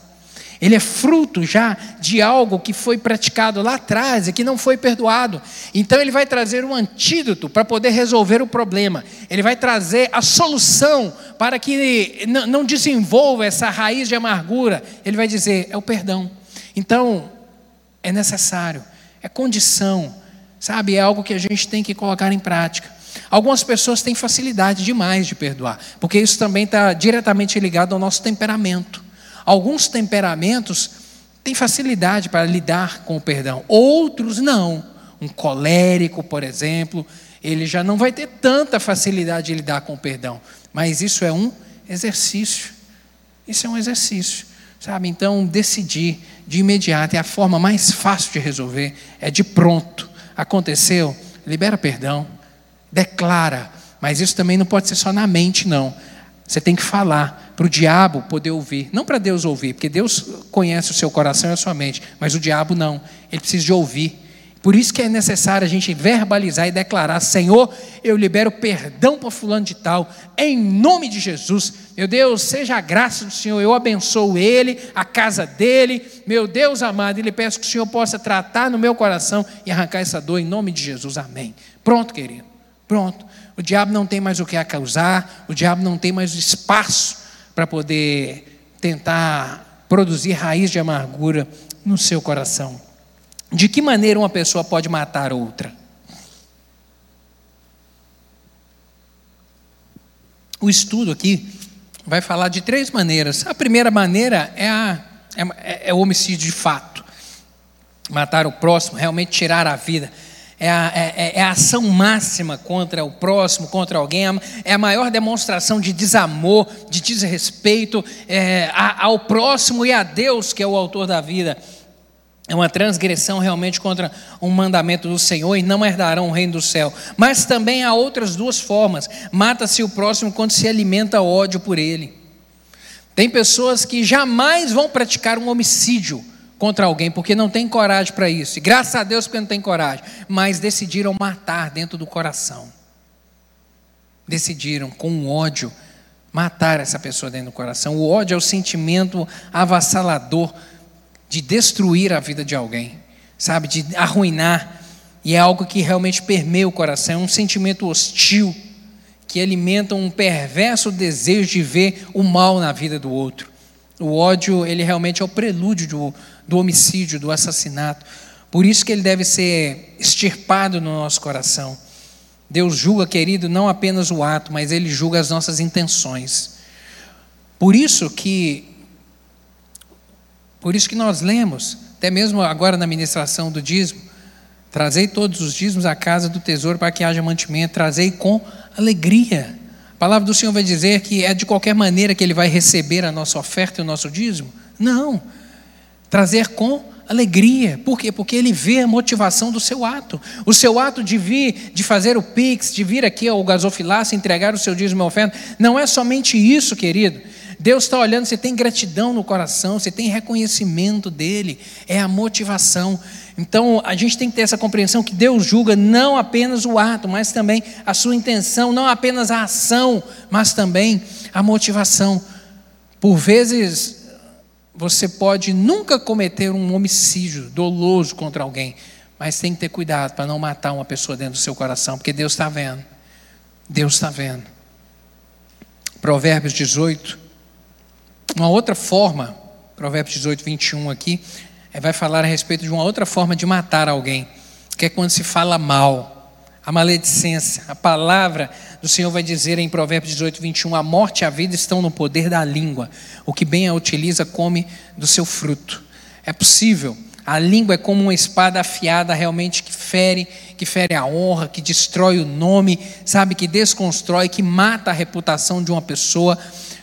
Ele é fruto já de algo que foi praticado lá atrás e que não foi perdoado. Então ele vai trazer um antídoto para poder resolver o problema. Ele vai trazer a solução para que não desenvolva essa raiz de amargura. Ele vai dizer: é o perdão. Então, é necessário é condição, sabe? É algo que a gente tem que colocar em prática. Algumas pessoas têm facilidade demais de perdoar, porque isso também está diretamente ligado ao nosso temperamento. Alguns temperamentos têm facilidade para lidar com o perdão, outros não. Um colérico, por exemplo, ele já não vai ter tanta facilidade de lidar com o perdão, mas isso é um exercício. Isso é um exercício. Sabe? Então, decidir de imediato é a forma mais fácil de resolver, é de pronto. Aconteceu, libera perdão, declara, mas isso também não pode ser só na mente, não. Você tem que falar para o diabo poder ouvir, não para Deus ouvir, porque Deus conhece o seu coração e a sua mente, mas o diabo não, ele precisa de ouvir. Por isso que é necessário a gente verbalizar e declarar: Senhor, eu libero perdão para fulano de tal, em nome de Jesus. Meu Deus, seja a graça do Senhor, eu abençoo ele, a casa dele. Meu Deus amado, e lhe peço que o Senhor possa tratar no meu coração e arrancar essa dor em nome de Jesus. Amém. Pronto, querido. Pronto. O diabo não tem mais o que causar, o diabo não tem mais espaço para poder tentar produzir raiz de amargura no seu coração. De que maneira uma pessoa pode matar outra? O estudo aqui vai falar de três maneiras. A primeira maneira é, a, é, é o homicídio de fato. Matar o próximo, realmente tirar a vida. é a, é, é a, ação máxima contra o próximo, contra alguém, é a maior demonstração de desamor, de desrespeito é, ao próximo e a Deus, que é o autor da vida. É uma transgressão realmente contra um mandamento do Senhor e não herdarão o reino do céu. Mas também há outras duas formas: mata-se o próximo quando se alimenta ódio por ele. Tem pessoas que jamais vão praticar um homicídio contra alguém porque não tem coragem para isso. E graças a Deus porque não tem coragem, mas decidiram matar dentro do coração. Decidiram com ódio matar essa pessoa dentro do coração. O ódio é o sentimento avassalador de destruir a vida de alguém, sabe, de arruinar, e é algo que realmente permeia o coração, é um sentimento hostil que alimenta um perverso desejo de ver o mal na vida do outro. O ódio, ele realmente é o prelúdio do, do homicídio, do assassinato. Por isso que ele deve ser extirpado no nosso coração. Deus julga, querido, não apenas o ato, mas ele julga as nossas intenções. Por isso que por isso que nós lemos, até mesmo agora na ministração do dízimo, trazei todos os dízimos à casa do tesouro para que haja mantimento, trazei com alegria. A palavra do Senhor vai dizer que é de qualquer maneira que ele vai receber a nossa oferta e o nosso dízimo? Não. Trazer com alegria. Por quê? Porque ele vê a motivação do seu ato. O seu ato de vir, de fazer o pix, de vir aqui ao gasofilácio, entregar o seu dízimo e oferta, não é somente isso, querido. Deus está olhando, você tem gratidão no coração, você tem reconhecimento dele, é a motivação. Então a gente tem que ter essa compreensão que Deus julga não apenas o ato, mas também a sua intenção, não apenas a ação, mas também a motivação. Por vezes você pode nunca cometer um homicídio doloso contra alguém, mas tem que ter cuidado para não matar uma pessoa dentro do seu coração, porque Deus está vendo. Deus está vendo. Provérbios 18, uma outra forma, Provérbios 18, 21 aqui, é, vai falar a respeito de uma outra forma de matar alguém, que é quando se fala mal. A maledicência, a palavra do Senhor vai dizer em Provérbios 18, 21: A morte e a vida estão no poder da língua, o que bem a utiliza come do seu fruto. É possível, a língua é como uma espada afiada realmente que fere, que fere a honra, que destrói o nome, sabe, que desconstrói, que mata a reputação de uma pessoa.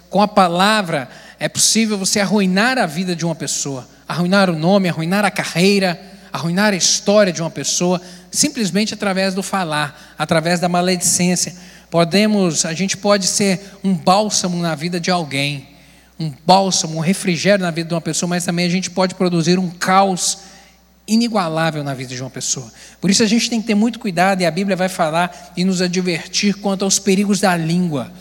Com a palavra, é possível você arruinar a vida de uma pessoa, arruinar o nome, arruinar a carreira, arruinar a história de uma pessoa, simplesmente através do falar, através da maledicência. Podemos, a gente pode ser um bálsamo na vida de alguém, um bálsamo, um refrigério na vida de uma pessoa, mas também a gente pode produzir um caos inigualável na vida de uma pessoa. Por isso a gente tem que ter muito cuidado e a Bíblia vai falar e nos advertir quanto aos perigos da língua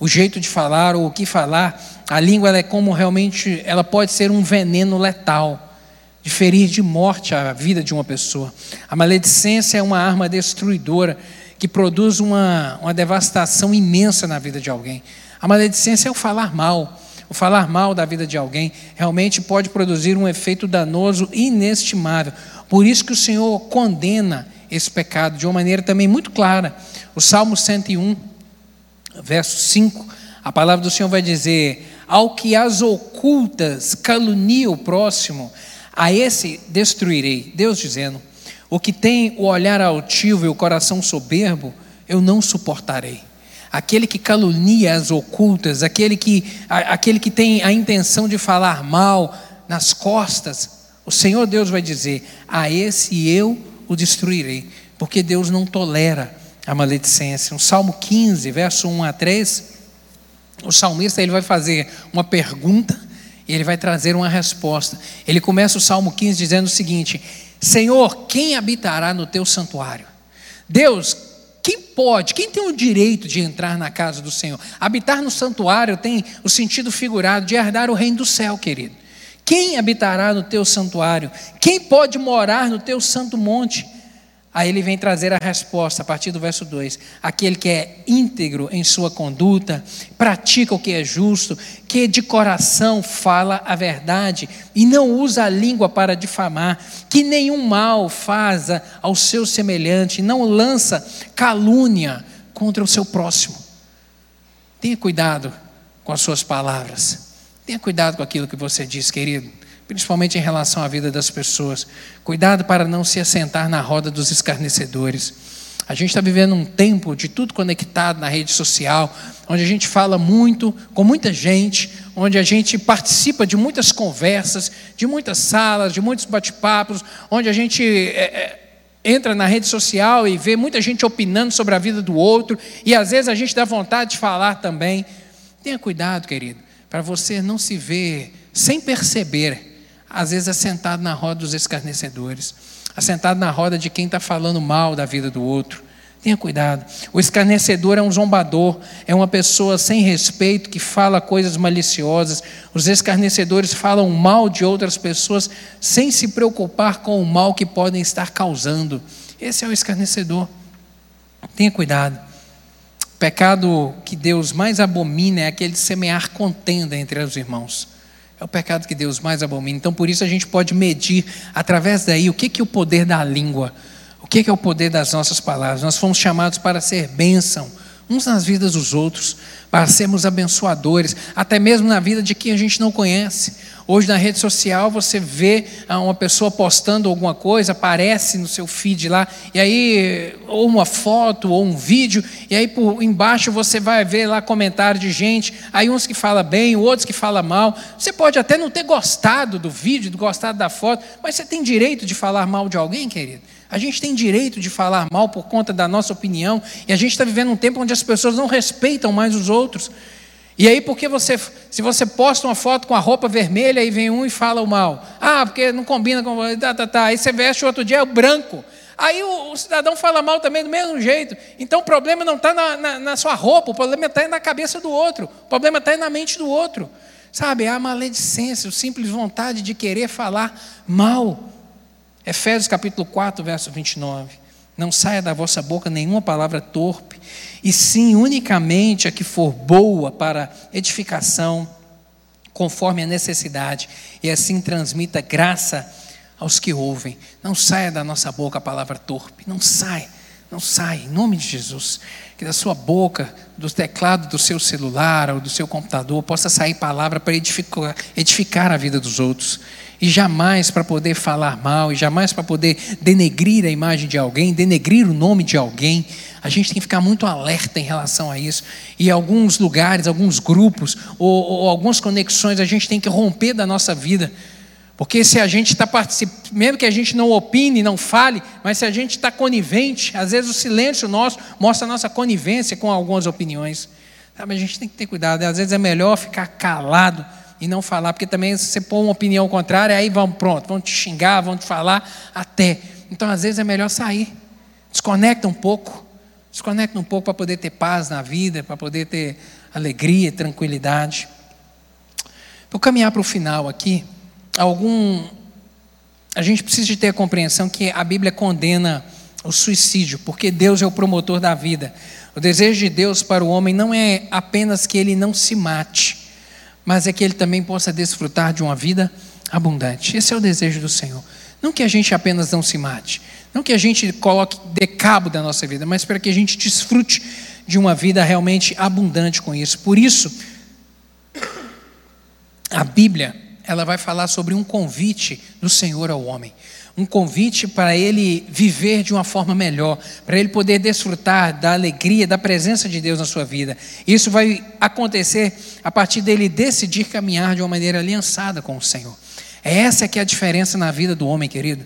o jeito de falar ou o que falar, a língua é como realmente, ela pode ser um veneno letal, de ferir de morte a vida de uma pessoa. A maledicência é uma arma destruidora que produz uma, uma devastação imensa na vida de alguém. A maledicência é o falar mal. O falar mal da vida de alguém realmente pode produzir um efeito danoso inestimável. Por isso que o Senhor condena esse pecado de uma maneira também muito clara. O Salmo 101, verso 5, a palavra do Senhor vai dizer: Ao que as ocultas calunia o próximo, a esse destruirei. Deus dizendo: O que tem o olhar altivo e o coração soberbo, eu não suportarei. Aquele que calunia as ocultas, aquele que, aquele que tem a intenção de falar mal nas costas, o Senhor Deus vai dizer: A esse eu o destruirei, porque Deus não tolera a maledicência. No Salmo 15, verso 1 a 3, o salmista ele vai fazer uma pergunta e ele vai trazer uma resposta. Ele começa o Salmo 15 dizendo o seguinte: Senhor, quem habitará no teu santuário? Deus, quem pode, quem tem o direito de entrar na casa do Senhor? Habitar no santuário tem o sentido figurado de herdar o reino do céu, querido. Quem habitará no teu santuário? Quem pode morar no teu santo monte? Aí ele vem trazer a resposta a partir do verso 2: aquele que é íntegro em sua conduta, pratica o que é justo, que de coração fala a verdade e não usa a língua para difamar, que nenhum mal faça ao seu semelhante, não lança calúnia contra o seu próximo. Tenha cuidado com as suas palavras, tenha cuidado com aquilo que você diz, querido principalmente em relação à vida das pessoas. Cuidado para não se assentar na roda dos escarnecedores. A gente está vivendo um tempo de tudo conectado na rede social, onde a gente fala muito com muita gente, onde a gente participa de muitas conversas, de muitas salas, de muitos bate-papos, onde a gente é, é, entra na rede social e vê muita gente opinando sobre a vida do outro, e às vezes a gente dá vontade de falar também. Tenha cuidado, querido, para você não se ver sem perceber, às vezes assentado na roda dos escarnecedores, assentado na roda de quem está falando mal da vida do outro. Tenha cuidado. O escarnecedor é um zombador, é uma pessoa sem respeito que fala coisas maliciosas. Os escarnecedores falam mal de outras pessoas sem se preocupar com o mal que podem estar causando. Esse é o escarnecedor. Tenha cuidado. O pecado que Deus mais abomina é aquele de semear contenda entre os irmãos. É o pecado que Deus mais abomina. Então, por isso, a gente pode medir através daí o que, é o poder da língua que é o poder das nossas palavras? Nós fomos chamados para ser bênção, uns nas vidas dos outros, para sermos abençoadores, até mesmo na vida de quem a gente não conhece. Hoje na rede social você vê ah, uma pessoa postando alguma coisa, aparece no seu feed lá, e aí, ou uma foto, ou um vídeo, e aí por embaixo você vai ver lá comentário de gente, aí uns que fala bem, outros que fala mal. Você pode até não ter gostado do vídeo, gostado da foto, mas você tem direito de falar mal de alguém, querido? A gente tem direito de falar mal por conta da nossa opinião, e a gente está vivendo um tempo onde as pessoas não respeitam mais os outros. E aí, porque você, se você posta uma foto com a roupa vermelha, aí vem um e fala o mal. Ah, porque não combina com. Tá, tá, tá. Aí você veste o outro dia é o branco. Aí o, o, cidadão fala mal também do mesmo jeito. Então o problema não está na, na, na, sua roupa, o problema está na cabeça do outro, o problema está na mente do outro. Sabe, a maledicência, a simples vontade de querer falar mal. Efésios capítulo 4, verso 29. Não saia da vossa boca nenhuma palavra torpe, e sim unicamente a que for boa para edificação, conforme a necessidade, e assim transmita graça aos que ouvem. Não saia da nossa boca a palavra torpe, não saia, não saia, em nome de Jesus. Que da sua boca, do teclado do seu celular ou do seu computador, possa sair palavra para edificar, edificar a vida dos outros e jamais para poder falar mal, e jamais para poder denegrir a imagem de alguém, denegrir o nome de alguém. A gente tem que ficar muito alerta em relação a isso. E alguns lugares, alguns grupos, ou, ou algumas conexões, a gente tem que romper da nossa vida. Porque se a gente está participando, mesmo que a gente não opine, não fale, mas se a gente está conivente, às vezes o silêncio nosso mostra a nossa conivência com algumas opiniões. Sabe, a gente tem que ter cuidado. Às vezes é melhor ficar calado e não falar, porque também se você pôr uma opinião contrária, aí vão pronto, vão te xingar, vão te falar até. Então, às vezes é melhor sair, desconecta um pouco, desconecta um pouco para poder ter paz na vida, para poder ter alegria, tranquilidade. Vou caminhar para o final aqui, algum a gente precisa de ter a compreensão que a Bíblia condena o suicídio, porque Deus é o promotor da vida. O desejo de Deus para o homem não é apenas que ele não se mate, mas é que ele também possa desfrutar de uma vida abundante. Esse é o desejo do Senhor. Não que a gente apenas não se mate, não que a gente coloque de cabo da nossa vida, mas para que a gente desfrute de uma vida realmente abundante com isso. Por isso, a Bíblia, ela vai falar sobre um convite do Senhor ao homem um convite para ele viver de uma forma melhor, para ele poder desfrutar da alegria, da presença de Deus na sua vida. Isso vai acontecer a partir dele decidir caminhar de uma maneira aliançada com o Senhor. É essa que é a diferença na vida do homem, querido.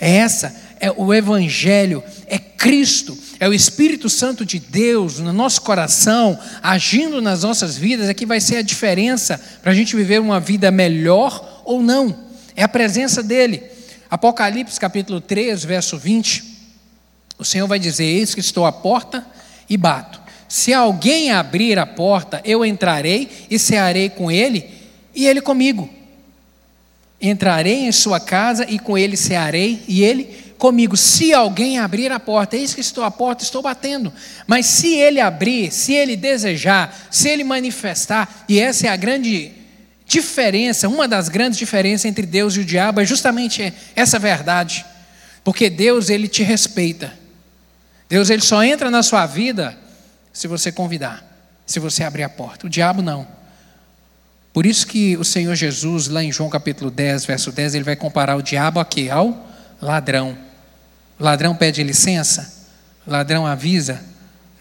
É essa, é o Evangelho, é Cristo, é o Espírito Santo de Deus no nosso coração, agindo nas nossas vidas, é que vai ser a diferença para a gente viver uma vida melhor ou não. É a presença dEle. Apocalipse capítulo 3, verso 20, o Senhor vai dizer: Eis que estou à porta e bato. Se alguém abrir a porta, eu entrarei e cearei com ele e ele comigo. Entrarei em sua casa e com ele cearei e ele comigo. Se alguém abrir a porta, eis que estou à porta, estou batendo. Mas se ele abrir, se ele desejar, se ele manifestar, e essa é a grande diferença, uma das grandes diferenças entre Deus e o diabo é justamente essa verdade. Porque Deus, ele te respeita. Deus, ele só entra na sua vida se você convidar, se você abrir a porta. O diabo não. Por isso que o Senhor Jesus, lá em João capítulo 10, verso 10, ele vai comparar o diabo aqui ao ladrão. O ladrão pede licença? O ladrão avisa?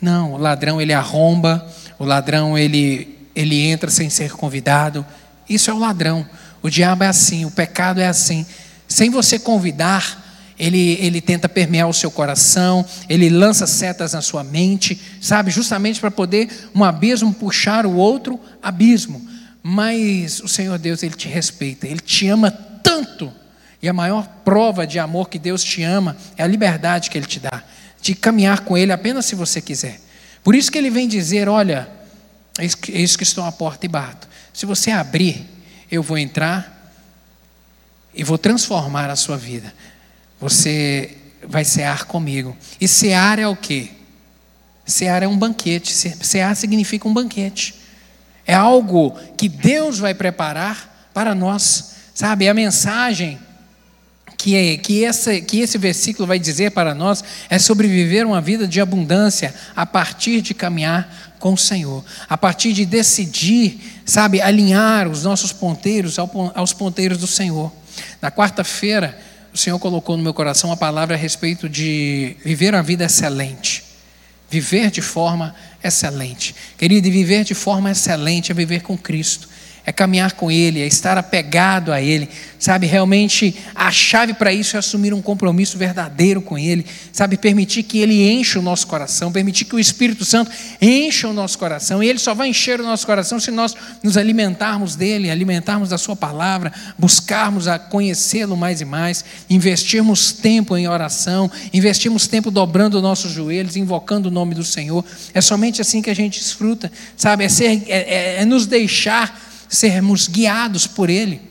Não, o ladrão ele arromba, o ladrão ele, ele entra sem ser convidado. Isso é o ladrão. O diabo é assim, o pecado é assim. Sem você convidar, ele, ele tenta permear o seu coração, ele lança setas na sua mente, sabe? Justamente para poder um abismo puxar o outro abismo. Mas o Senhor Deus, Ele te respeita, Ele te ama tanto. E a maior prova de amor que Deus te ama é a liberdade que Ele te dá, de caminhar com Ele apenas se você quiser. Por isso que Ele vem dizer: Olha, é isso que estou à porta e bato. Se você abrir, eu vou entrar e vou transformar a sua vida. Você vai cear comigo. E cear é o quê? Cear é um banquete. Cear significa um banquete. É algo que Deus vai preparar para nós, sabe? A mensagem que, que, essa, que esse versículo vai dizer para nós é sobreviver uma vida de abundância a partir de caminhar com o Senhor, a partir de decidir, sabe, alinhar os nossos ponteiros aos ponteiros do Senhor. Na quarta-feira, o Senhor colocou no meu coração a palavra a respeito de viver uma vida excelente. Viver de forma excelente. Querido, viver de forma excelente é viver com Cristo é caminhar com Ele, é estar apegado a Ele, sabe? Realmente a chave para isso é assumir um compromisso verdadeiro com Ele, sabe? Permitir que Ele encha o nosso coração, permitir que o Espírito Santo encha o nosso coração, e Ele só vai encher o nosso coração se nós nos alimentarmos dEle, alimentarmos da Sua palavra, buscarmos a conhecê-lo mais e mais, investirmos tempo em oração, investirmos tempo dobrando nossos joelhos, invocando o nome do Senhor. É somente assim que a gente desfruta, sabe? É, ser, é, é, é nos deixar sermos guiados por Ele,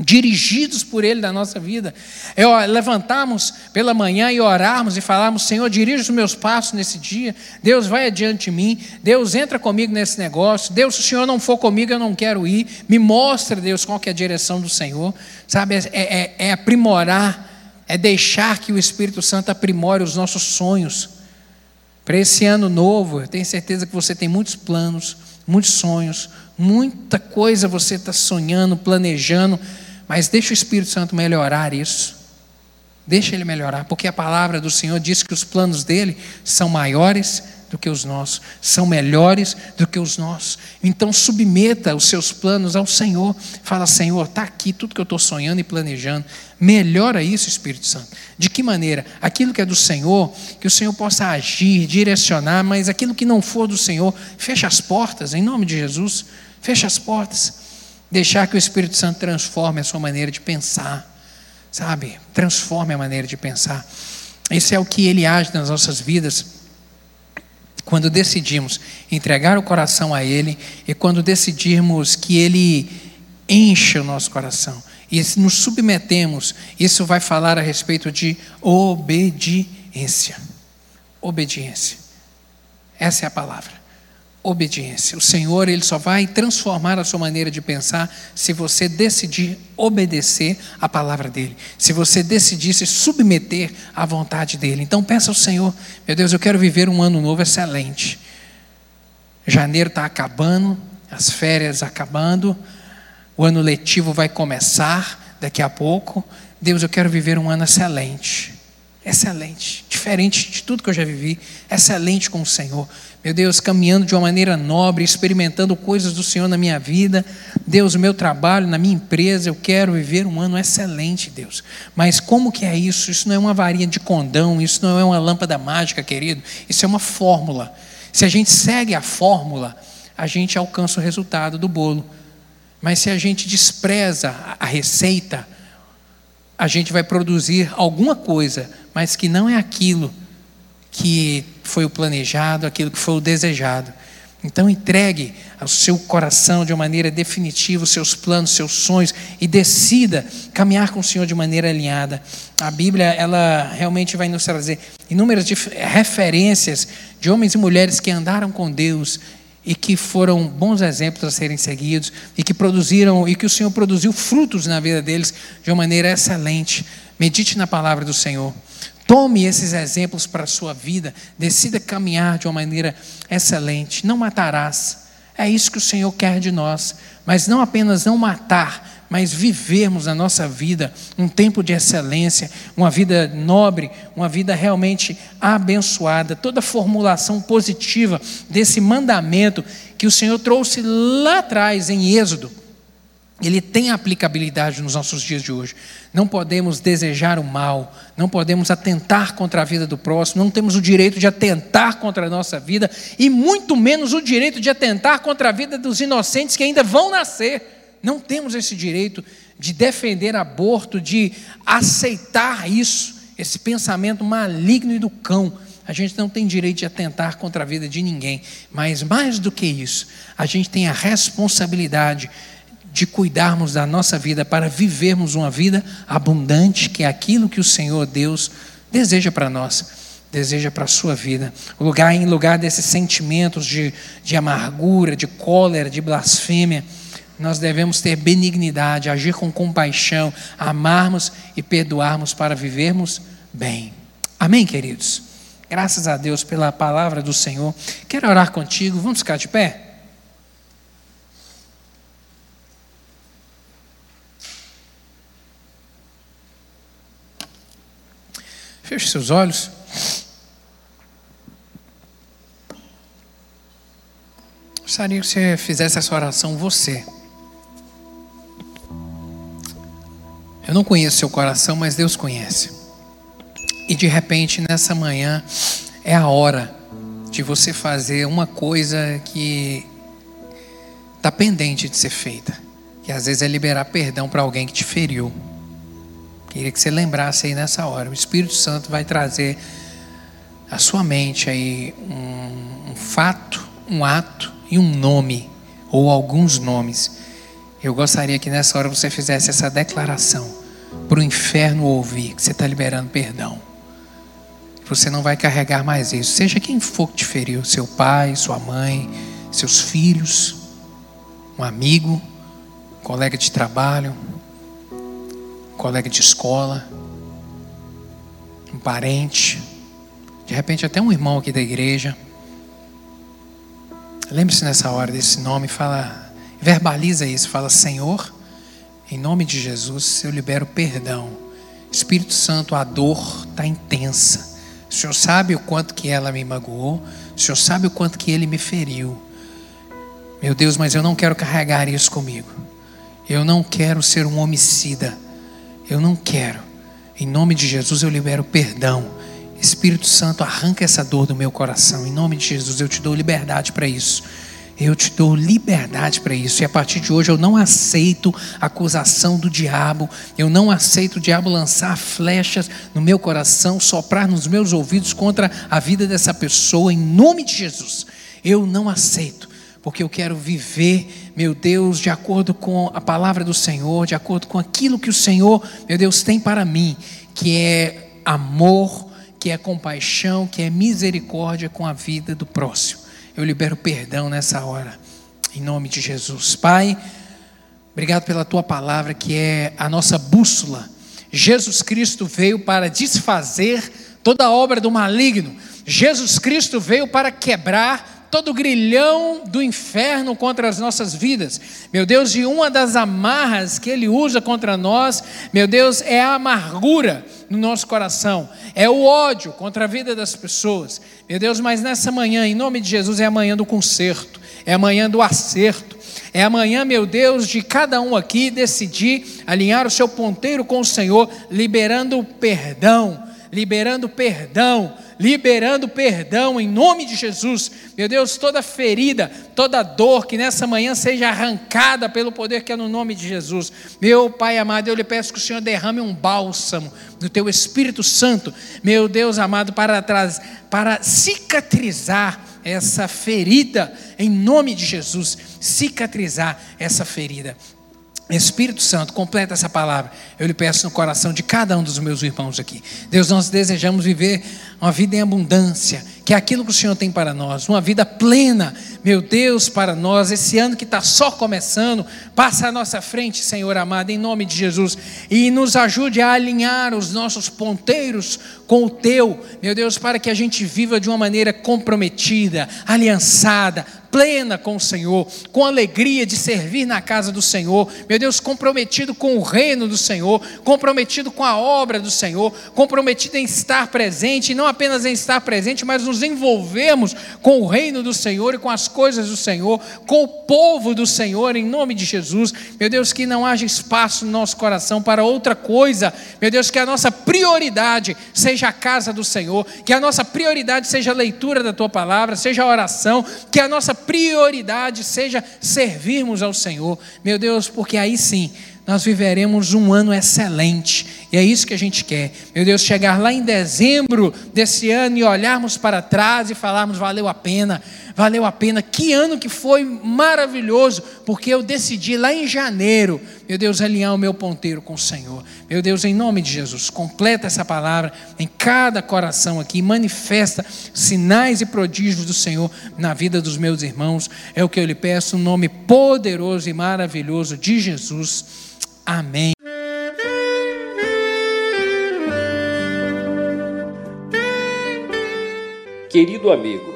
dirigidos por Ele na nossa vida. É levantarmos pela manhã e orarmos e falarmos: Senhor, dirija os meus passos nesse dia. Deus vai adiante de mim. Deus entra comigo nesse negócio. Deus, se o Senhor não for comigo, eu não quero ir. Me mostra, Deus, qual que é a direção do Senhor. Sabe, é, é, é aprimorar, é deixar que o Espírito Santo aprimore os nossos sonhos. Para esse ano novo, eu tenho certeza que você tem muitos planos, muitos sonhos, Muita coisa você está sonhando, planejando, mas deixa o Espírito Santo melhorar isso. Deixa ele melhorar, porque a palavra do Senhor diz que os planos dele são maiores do que os nossos, são melhores do que os nossos. Então submeta os seus planos ao Senhor. Fala, Senhor, está aqui tudo que eu estou sonhando e planejando. Melhora isso, Espírito Santo. De que maneira? Aquilo que é do Senhor, que o Senhor possa agir, direcionar, mas aquilo que não for do Senhor, fecha as portas, em nome de Jesus. Feche as portas. Deixar que o Espírito Santo transforme a sua maneira de pensar. Sabe? Transforme a maneira de pensar. Isso é o que ele age nas nossas vidas. Quando decidimos entregar o coração a Ele e quando decidirmos que Ele encha o nosso coração e nos submetemos, isso vai falar a respeito de obediência. Obediência. Essa é a palavra obediência. O Senhor, ele só vai transformar a sua maneira de pensar se você decidir obedecer a palavra dele. Se você decidir se submeter à vontade dele. Então peça ao Senhor, meu Deus, eu quero viver um ano novo excelente. Janeiro está acabando, as férias acabando, o ano letivo vai começar daqui a pouco. Deus, eu quero viver um ano excelente. Excelente, diferente de tudo que eu já vivi, excelente com o Senhor meu Deus, caminhando de uma maneira nobre, experimentando coisas do Senhor na minha vida. Deus, o meu trabalho, na minha empresa, eu quero viver um ano excelente, Deus. Mas como que é isso? Isso não é uma varinha de condão, isso não é uma lâmpada mágica, querido. Isso é uma fórmula. Se a gente segue a fórmula, a gente alcança o resultado do bolo. Mas se a gente despreza a receita, a gente vai produzir alguma coisa, mas que não é aquilo que foi o planejado, aquilo que foi o desejado. Então entregue ao seu coração de uma maneira definitiva os seus planos, seus sonhos e decida caminhar com o Senhor de maneira alinhada. A Bíblia, ela realmente vai nos trazer inúmeras referências de homens e mulheres que andaram com Deus e que foram bons exemplos a serem seguidos e que produziram e que o Senhor produziu frutos na vida deles de uma maneira excelente. Medite na palavra do Senhor. Tome esses exemplos para a sua vida, decida caminhar de uma maneira excelente. Não matarás. É isso que o Senhor quer de nós, mas não apenas não matar, mas vivermos a nossa vida um tempo de excelência, uma vida nobre, uma vida realmente abençoada. Toda formulação positiva desse mandamento que o Senhor trouxe lá atrás em Êxodo ele tem aplicabilidade nos nossos dias de hoje. Não podemos desejar o mal, não podemos atentar contra a vida do próximo, não temos o direito de atentar contra a nossa vida e muito menos o direito de atentar contra a vida dos inocentes que ainda vão nascer. Não temos esse direito de defender aborto, de aceitar isso, esse pensamento maligno e do cão. A gente não tem direito de atentar contra a vida de ninguém, mas mais do que isso, a gente tem a responsabilidade de cuidarmos da nossa vida para vivermos uma vida abundante, que é aquilo que o Senhor Deus deseja para nós, deseja para a sua vida. O lugar em lugar desses sentimentos de, de amargura, de cólera, de blasfêmia, nós devemos ter benignidade, agir com compaixão, amarmos e perdoarmos para vivermos bem. Amém, queridos? Graças a Deus pela palavra do Senhor. Quero orar contigo, vamos ficar de pé? Feche seus olhos. Gostaria que você fizesse essa oração você. Eu não conheço seu coração, mas Deus conhece. E de repente, nessa manhã, é a hora de você fazer uma coisa que está pendente de ser feita. Que às vezes é liberar perdão para alguém que te feriu. Queria que você lembrasse aí nessa hora. O Espírito Santo vai trazer à sua mente aí um, um fato, um ato e um nome, ou alguns nomes. Eu gostaria que nessa hora você fizesse essa declaração para o inferno ouvir que você está liberando perdão. Você não vai carregar mais isso. Seja quem for que te feriu, seu pai, sua mãe, seus filhos, um amigo, um colega de trabalho, colega de escola, um parente, de repente até um irmão aqui da igreja. Lembre-se nessa hora desse nome, fala, verbaliza isso, fala: Senhor, em nome de Jesus, eu libero perdão. Espírito Santo, a dor está intensa. O Senhor sabe o quanto que ela me magoou. O Senhor sabe o quanto que ele me feriu. Meu Deus, mas eu não quero carregar isso comigo. Eu não quero ser um homicida. Eu não quero. Em nome de Jesus eu libero perdão. Espírito Santo, arranca essa dor do meu coração. Em nome de Jesus eu te dou liberdade para isso. Eu te dou liberdade para isso. E a partir de hoje eu não aceito acusação do diabo. Eu não aceito o diabo lançar flechas no meu coração, soprar nos meus ouvidos contra a vida dessa pessoa. Em nome de Jesus. Eu não aceito porque eu quero viver, meu Deus, de acordo com a palavra do Senhor, de acordo com aquilo que o Senhor, meu Deus, tem para mim, que é amor, que é compaixão, que é misericórdia com a vida do próximo. Eu libero perdão nessa hora, em nome de Jesus. Pai, obrigado pela tua palavra, que é a nossa bússola. Jesus Cristo veio para desfazer toda a obra do maligno. Jesus Cristo veio para quebrar todo o grilhão do inferno contra as nossas vidas. Meu Deus, e uma das amarras que ele usa contra nós, meu Deus, é a amargura no nosso coração, é o ódio contra a vida das pessoas. Meu Deus, mas nessa manhã, em nome de Jesus, é a manhã do conserto, é a manhã do acerto. É amanhã, meu Deus, de cada um aqui decidir alinhar o seu ponteiro com o Senhor, liberando perdão, liberando perdão, liberando perdão em nome de Jesus. Meu Deus, toda ferida, toda dor que nessa manhã seja arrancada pelo poder que é no nome de Jesus. Meu Pai amado, eu lhe peço que o Senhor derrame um bálsamo do teu Espírito Santo, meu Deus amado, para, trás, para cicatrizar essa ferida, em nome de Jesus, cicatrizar essa ferida. Espírito Santo, completa essa palavra. Eu lhe peço no coração de cada um dos meus irmãos aqui. Deus, nós desejamos viver uma vida em abundância, que é aquilo que o Senhor tem para nós, uma vida plena, meu Deus, para nós. Esse ano que está só começando, passa à nossa frente, Senhor amado, em nome de Jesus, e nos ajude a alinhar os nossos ponteiros com o Teu, meu Deus, para que a gente viva de uma maneira comprometida, aliançada, plena com o Senhor, com alegria de servir na casa do Senhor, meu Deus, comprometido com o reino do Senhor, comprometido com a obra do Senhor, comprometido em estar presente, e não apenas em estar presente, mas nos envolvermos com o reino do Senhor e com as coisas do Senhor, com o povo do Senhor, em nome de Jesus. Meu Deus, que não haja espaço no nosso coração para outra coisa, meu Deus, que a nossa prioridade seja a casa do Senhor, que a nossa prioridade seja a leitura da tua palavra, seja a oração, que a nossa prioridade seja servirmos ao Senhor, meu Deus, porque aí sim nós viveremos um ano excelente. E é isso que a gente quer. Meu Deus, chegar lá em dezembro desse ano e olharmos para trás e falarmos: valeu a pena, valeu a pena. Que ano que foi maravilhoso, porque eu decidi lá em janeiro, meu Deus, alinhar o meu ponteiro com o Senhor. Meu Deus, em nome de Jesus, completa essa palavra em cada coração aqui, manifesta sinais e prodígios do Senhor na vida dos meus irmãos. É o que eu lhe peço, no nome poderoso e maravilhoso de Jesus. Amém. Querido amigo,